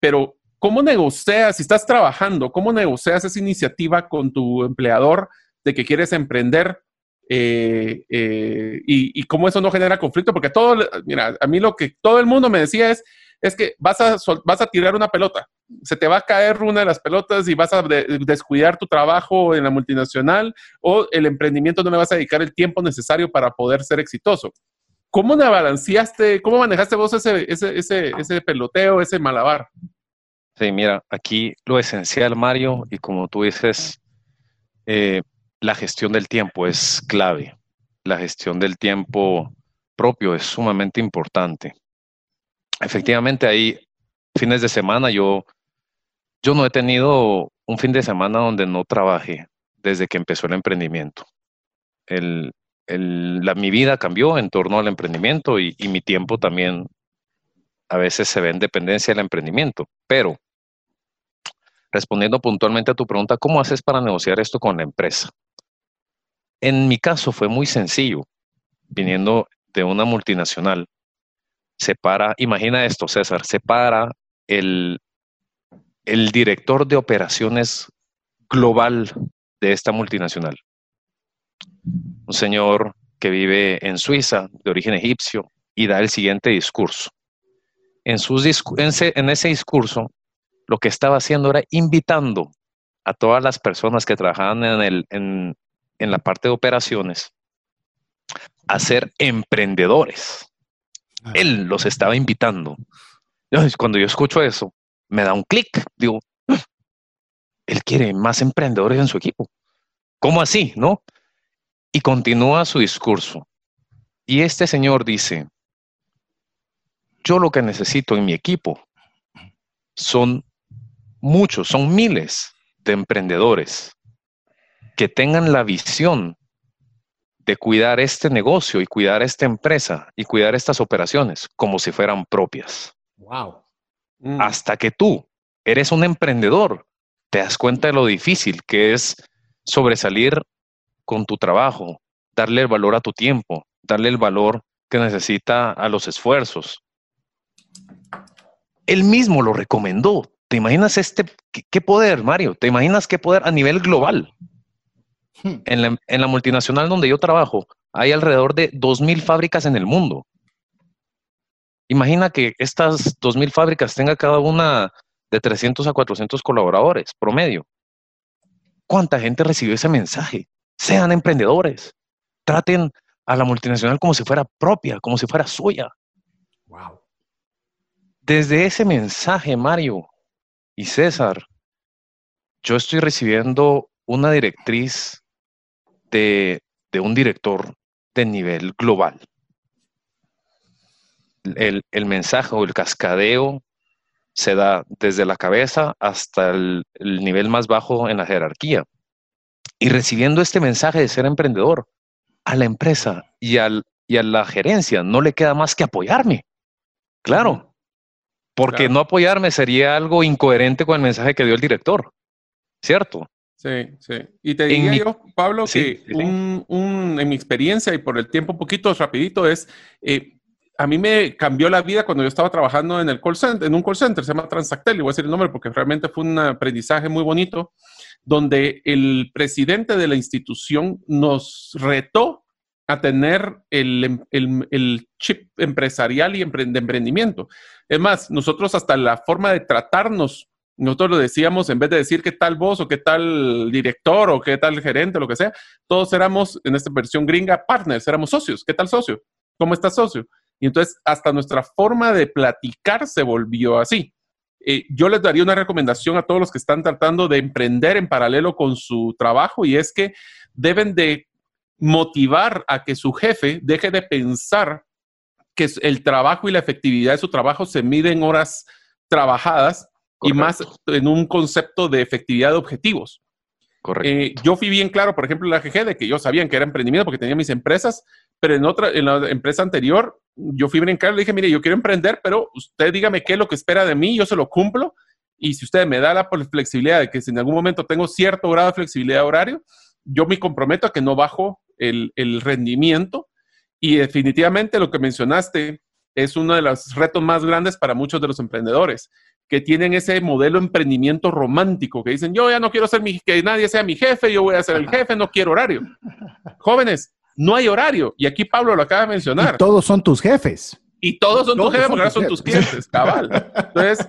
pero ¿cómo negocias, si estás trabajando, cómo negocias esa iniciativa con tu empleador de que quieres emprender eh, eh, y, cómo eso no genera conflicto? Porque todo, mira, a mí lo que todo el mundo me decía es, es que vas a, vas a tirar una pelota, se te va a caer una de las pelotas y vas a descuidar tu trabajo en la multinacional o el emprendimiento no le vas a dedicar el tiempo necesario para poder ser exitoso. ¿Cómo balanceaste, cómo manejaste vos ese, ese, ese, ese peloteo, ese malabar? Sí, mira, aquí lo esencial, Mario, y como tú dices, eh, la gestión del tiempo es clave. La gestión del tiempo propio es sumamente importante. Efectivamente, hay fines de semana, yo, yo no he tenido un fin de semana donde no trabajé desde que empezó el emprendimiento. El, mi vida cambió en torno al emprendimiento y, mi tiempo también a veces se ve en dependencia del emprendimiento. Pero, respondiendo puntualmente a tu pregunta, ¿cómo haces para negociar esto con la empresa? En mi caso fue muy sencillo, viniendo de una multinacional. Separa, imagina esto, César, separa el, el director de operaciones global de esta multinacional un señor que vive en Suiza, de origen egipcio, y da el siguiente discurso. En, sus en, ese discurso, lo que estaba haciendo era invitando a todas las personas que trabajaban en, el, en, en la parte de operaciones a ser emprendedores. Ah. Él los estaba invitando. Cuando yo escucho eso, me da un clic. Digo, ah, él quiere más emprendedores en su equipo. ¿cómo así? ¿No? Y continúa su discurso. Y este señor dice, yo lo que necesito en mi equipo son muchos, son miles de emprendedores que tengan la visión de cuidar este negocio y cuidar esta empresa y cuidar estas operaciones como si fueran propias. Wow. Mm. Hasta que tú eres un emprendedor, te das cuenta de lo difícil que es sobresalir con tu trabajo, darle el valor a tu tiempo, darle el valor que necesita a los esfuerzos. Él mismo lo recomendó. ¿Te imaginas este, qué, poder, Mario? ¿Te imaginas qué poder a nivel global? Hmm. En la, en la multinacional donde yo trabajo, hay alrededor de 2.000 fábricas en el mundo. Imagina que estas 2.000 fábricas tengan cada una de 300 a 400 colaboradores promedio. ¿Cuánta gente recibió ese mensaje? Sean emprendedores. Traten a la multinacional como si fuera propia, como si fuera suya. Wow. Desde ese mensaje, Mario y César, yo estoy recibiendo una directriz de, de un director de nivel global. El, el, mensaje o el cascadeo se da desde la cabeza hasta el, el nivel más bajo en la jerarquía. Y recibiendo este mensaje de ser emprendedor, a la empresa y, al, y a la gerencia no le queda más que apoyarme. Claro, porque no apoyarme sería algo incoherente con el mensaje que dio el director, ¿cierto? Sí, sí. Y te diría yo, Pablo, que un, un, en mi experiencia y por el tiempo un poquito rapidito es, eh, a mí me cambió la vida cuando yo estaba trabajando en el call center, en un call center, se llama Transactel, y voy a decir el nombre porque realmente fue un aprendizaje muy bonito donde el presidente de la institución nos retó a tener el, chip empresarial y de emprendimiento. Es más, nosotros hasta la forma de tratarnos, nosotros lo decíamos, en vez de decir qué tal vos o qué tal director o qué tal gerente, lo que sea, todos éramos, en esta versión gringa, partners, éramos socios. ¿Qué tal socio? ¿Cómo está socio? Y entonces hasta nuestra forma de platicar se volvió así. Eh, yo les daría una recomendación a todos los que están tratando de emprender en paralelo con su trabajo y es que deben de motivar a que su jefe deje de pensar que el trabajo y la efectividad de su trabajo se mide en horas trabajadas y más en un concepto de efectividad de objetivos. Correcto. Eh, yo fui bien claro, por ejemplo, en la GG, de que yo sabía que era emprendimiento porque tenía mis empresas, pero en otra, en la empresa anterior, yo fui bien claro, le dije, mire, yo quiero emprender, pero usted dígame qué es lo que espera de mí, yo se lo cumplo. Y si usted me da la flexibilidad de que si en algún momento tengo cierto grado de flexibilidad horario, yo me comprometo a que no bajo el, el rendimiento. Y definitivamente lo que mencionaste es uno de los retos más grandes para muchos de los emprendedores que tienen ese modelo emprendimiento romántico, que dicen, yo ya no quiero ser mi, que nadie sea mi jefe, yo voy a ser el jefe, no quiero horario. Jóvenes, no hay horario. Y aquí Pablo lo acaba de mencionar. Y todos son tus jefes. Y todos son tus jefes porque ahora son tus clientes, cabal. Entonces,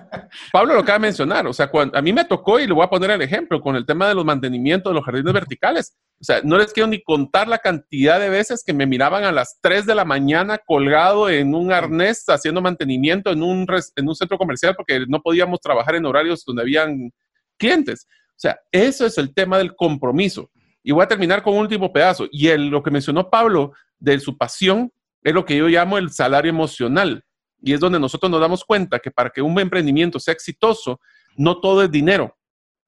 Pablo lo acaba de mencionar. O sea, cuando, a mí me tocó, y le voy a poner el ejemplo, con el tema de los mantenimientos de los jardines verticales. O sea, no les quiero ni contar la cantidad de veces que me miraban a las 3 de la mañana colgado en un arnés haciendo mantenimiento en un, en un centro comercial porque no podíamos trabajar en horarios donde habían clientes. O sea, eso es el tema del compromiso. Y voy a terminar con un último pedazo. Y el, lo que mencionó Pablo de su pasión es lo que yo llamo el salario emocional. Y es donde nosotros nos damos cuenta que para que un emprendimiento sea exitoso, no todo es dinero.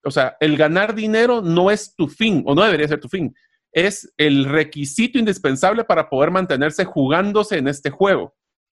O sea, el ganar dinero no es tu fin, o no debería ser tu fin. Es el requisito indispensable para poder mantenerse jugándose en este juego.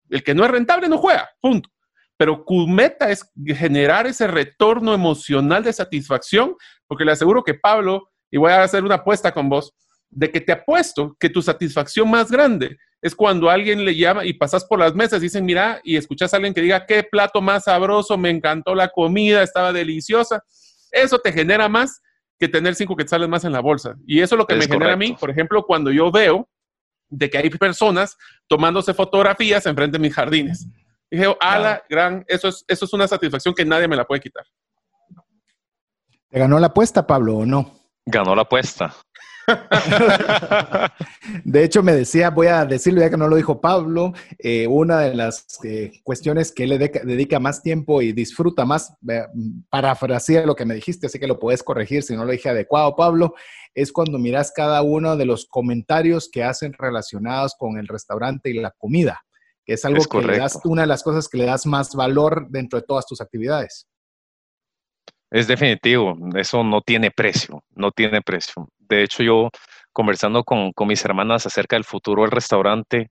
El que no es rentable no juega, punto. Pero tu meta es generar ese retorno emocional de satisfacción, porque le aseguro que Pablo y voy a hacer una apuesta con vos, de que te apuesto que tu satisfacción más grande es cuando alguien le llama y pasas por las mesas y dicen, mira, y escuchas a alguien que diga, qué plato más sabroso, me encantó la comida, estaba deliciosa. Eso te genera más que tener cinco quetzales más en la bolsa. Y eso es lo que me genera a mí, por ejemplo, cuando yo veo de que hay personas tomándose fotografías enfrente de mis jardines. Dije, ala, gran, eso es, eso es una satisfacción que nadie me la puede quitar. ¿Te ganó la apuesta, Pablo, o no? ganó la apuesta. <laughs> de hecho, me decía, voy a decirlo ya que no lo dijo Pablo, eh, una de las eh, cuestiones que él le dedica más tiempo y disfruta más, parafrasear lo que me dijiste, así que lo puedes corregir si no lo dije adecuado, Pablo, es cuando miras cada uno de los comentarios que hacen relacionados con el restaurante y la comida, que es algo que le das, una de las cosas que le das más valor dentro de todas tus actividades. Es definitivo, eso no tiene precio, no tiene precio. De hecho, yo conversando con, mis hermanas acerca del futuro del restaurante,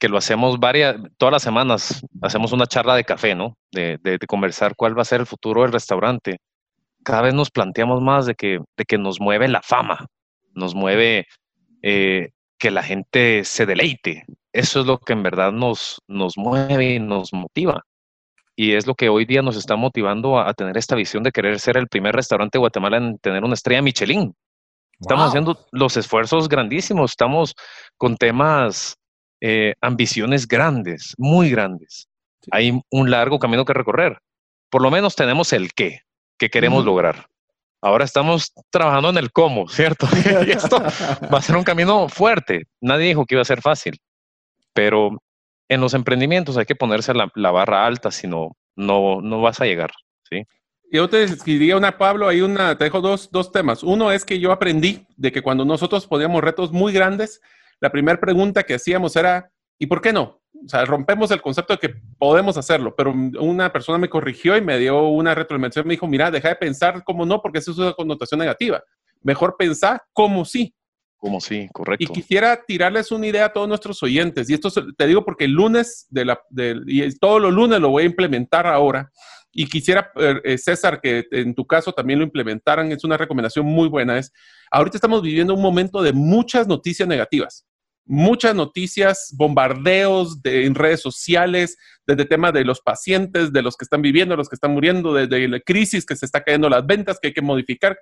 que lo hacemos varias, todas las semanas, hacemos una charla de café, ¿no? De, conversar cuál va a ser el futuro del restaurante. Cada vez nos planteamos más de que, de que nos mueve la fama, nos mueve eh, que la gente se deleite. Eso es lo que en verdad nos, nos mueve y nos motiva y es lo que hoy día nos está motivando a, tener esta visión de querer ser el primer restaurante de Guatemala en tener una estrella Michelin. Estamos haciendo los esfuerzos grandísimos, estamos con temas, eh, ambiciones grandes, muy grandes. Hay un largo camino que recorrer. Por lo menos tenemos el qué, que queremos lograr. Ahora estamos trabajando en el cómo, <laughs> ¿cierto? y esto va a ser un camino fuerte. Nadie dijo que iba a ser fácil, pero en los emprendimientos hay que ponerse la, barra alta, si no, no, vas a llegar, ¿sí? Yo te diría una, Pablo, hay una, te dejo dos, dos temas. Uno es que yo aprendí de que cuando nosotros poníamos retos muy grandes, la primera pregunta que hacíamos era, ¿y por qué no? O sea, rompemos el concepto de que podemos hacerlo, pero una persona me corrigió y me dio una retroalimentación, me dijo, mira, deja de pensar cómo no, porque eso es una connotación negativa. Mejor pensar cómo sí. Como sí, correcto. Y quisiera tirarles una idea a todos nuestros oyentes, y esto te digo porque el lunes, de la, y todos los lunes lo voy a implementar ahora, y quisiera, eh, eh, César, que en tu caso también lo implementaran, es una recomendación muy buena, es, ahorita estamos viviendo un momento de muchas noticias negativas, muchas noticias, bombardeos de, en redes sociales, desde temas de los pacientes, de los que están viviendo, los que están muriendo, desde la crisis que se está cayendo las ventas, que hay que modificar.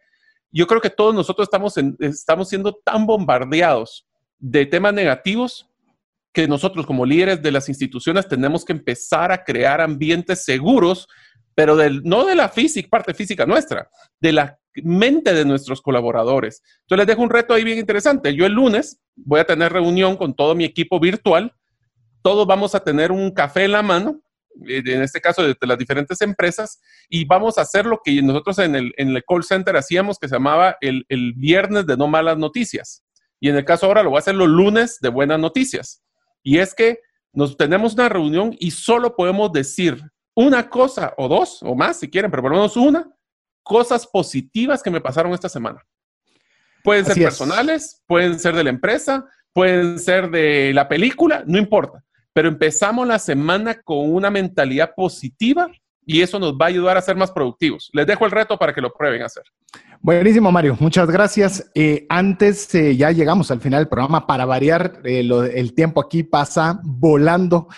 Yo creo que todos nosotros estamos, estamos siendo tan bombardeados de temas negativos que nosotros como líderes de las instituciones tenemos que empezar a crear ambientes seguros, pero del, no de la física, parte física nuestra, de la mente de nuestros colaboradores. Entonces les dejo un reto ahí bien interesante. Yo el lunes voy a tener reunión con todo mi equipo virtual. Todos vamos a tener un café en la mano eh, en este caso de, las diferentes empresas, y vamos a hacer lo que nosotros en el, en el call center hacíamos, que se llamaba el, el, viernes de no malas noticias. Y en el caso ahora lo voy a hacer los lunes de buenas noticias. Y es que nos tenemos una reunión y solo podemos decir una cosa o dos o más, si quieren, pero por lo menos una, cosas positivas que me pasaron esta semana. Pueden ser personales, pueden ser de la empresa, pueden ser de la película, no importa pero empezamos la semana con una mentalidad positiva y eso nos va a ayudar a ser más productivos. Les dejo el reto para que lo prueben a hacer. Buenísimo, Mario. Muchas gracias. Eh, antes, eh, ya llegamos al final del programa. Para variar, eh, el tiempo aquí pasa volando.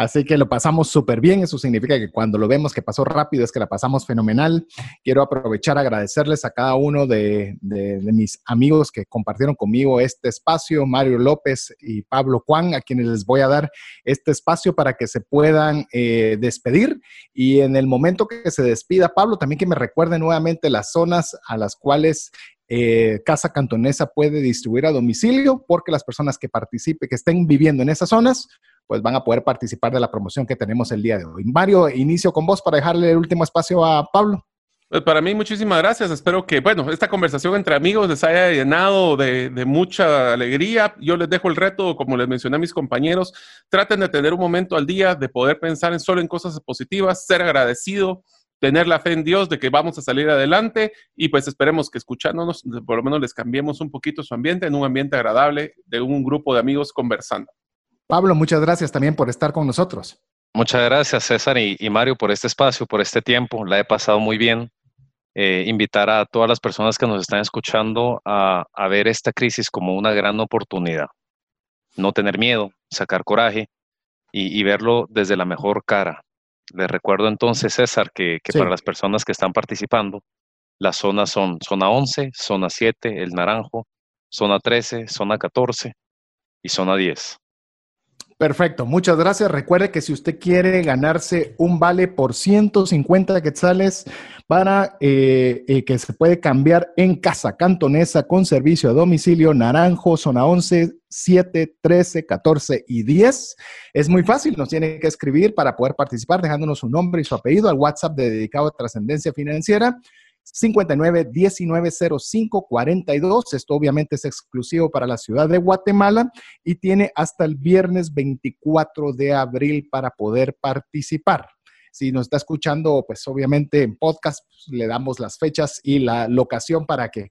Así que lo pasamos súper bien. Eso significa que cuando lo vemos que pasó rápido es que la pasamos fenomenal. Quiero aprovechar agradecerles a cada uno de, mis amigos que compartieron conmigo este espacio, Mario López y Pablo Juan, a quienes les voy a dar este espacio para que se puedan eh, despedir. Y en el momento que se despida Pablo, también que me recuerde nuevamente las zonas a las cuales eh, Casa Cantonesa puede distribuir a domicilio, porque las personas que participen, que estén viviendo en esas zonas, pues van a poder participar de la promoción que tenemos el día de hoy. Mario, inicio con vos para dejarle el último espacio a Pablo. Pues para mí, muchísimas gracias. Espero que, bueno, esta conversación entre amigos les haya llenado de, de, mucha alegría. Yo les dejo el reto, como les mencioné a mis compañeros, traten de tener un momento al día de poder pensar en solo en cosas positivas, ser agradecido, tener la fe en Dios de que vamos a salir adelante y pues esperemos que escuchándonos, por lo menos les cambiemos un poquito su ambiente en un ambiente agradable de un grupo de amigos conversando. Pablo, muchas gracias también por estar con nosotros. Muchas gracias, César y, Mario, por este espacio, por este tiempo. La he pasado muy bien. Eh, invitar a todas las personas que nos están escuchando a, ver esta crisis como una gran oportunidad. No tener miedo, sacar coraje y, verlo desde la mejor cara. Les recuerdo entonces, César, que, para las personas que están participando, las zonas son zona 11, zona 7, el naranjo, zona 13, zona 14 y zona 10. Perfecto, muchas gracias. Recuerde que si usted quiere ganarse un vale por 150 quetzales para eh, eh, que se puede cambiar en casa cantonesa con servicio a domicilio Naranjo, zona 11, 7, 13, 14 y 10. Es muy fácil, nos tiene que escribir para poder participar dejándonos su nombre y su apellido al WhatsApp dedicado a trascendencia financiera 59 19 05 42. Esto obviamente es exclusivo para la ciudad de Guatemala y tiene hasta el viernes 24 de abril para poder participar. Si nos está escuchando, pues obviamente en podcast pues, le damos las fechas y la locación para que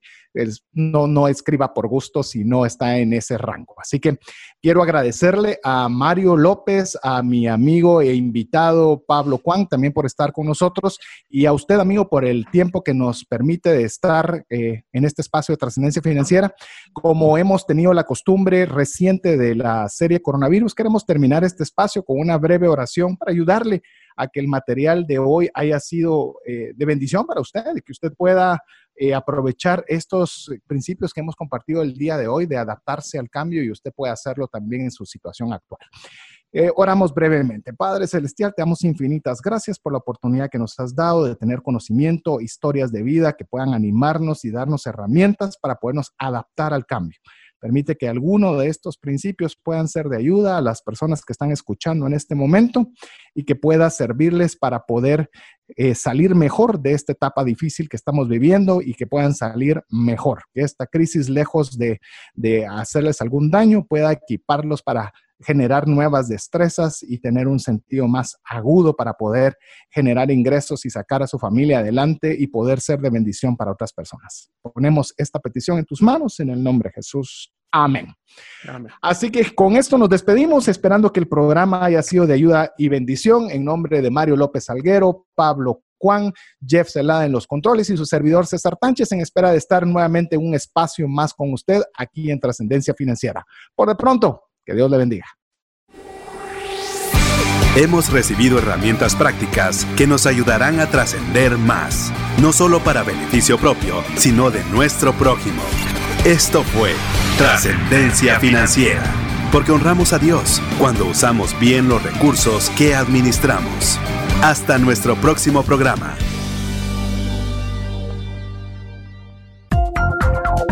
no, no escriba por gusto si no está en ese rango. Así que quiero agradecerle a Mario López, a mi amigo e invitado Pablo Juan, también por estar con nosotros y a usted, amigo, por el tiempo que nos permite estar eh, en este espacio de trascendencia financiera. Como hemos tenido la costumbre reciente de la serie Coronavirus, queremos terminar este espacio con una breve oración para ayudarle a que el material de hoy haya sido eh, de bendición para usted y que usted pueda eh, aprovechar estos principios que hemos compartido el día de hoy de adaptarse al cambio y usted puede hacerlo también en su situación actual. Eh, oramos brevemente. Padre Celestial, te damos infinitas gracias por la oportunidad que nos has dado de tener conocimiento, historias de vida que puedan animarnos y darnos herramientas para podernos adaptar al cambio. Permite que alguno de estos principios puedan ser de ayuda a las personas que están escuchando en este momento y que pueda servirles para poder eh, salir mejor de esta etapa difícil que estamos viviendo y que puedan salir mejor. Que esta crisis, lejos de, de hacerles algún daño, pueda equiparlos para generar nuevas destrezas y tener un sentido más agudo para poder generar ingresos y sacar a su familia adelante y poder ser de bendición para otras personas. Ponemos esta petición en tus manos en el nombre de Jesús. Amén. Así que con esto nos despedimos, esperando que el programa haya sido de ayuda y bendición. En nombre de Mario López Alguero, Pablo Juan, Jeff Celada en los controles y su servidor César Tánchez en espera de estar nuevamente en un espacio más con usted aquí en Trascendencia Financiera. Por de pronto, que Dios le bendiga. Hemos recibido herramientas prácticas que nos ayudarán a trascender más, no solo para beneficio propio, sino de nuestro prójimo. Esto fue Trascendencia Financiera, porque honramos a Dios cuando usamos bien los recursos que administramos. Hasta nuestro próximo programa.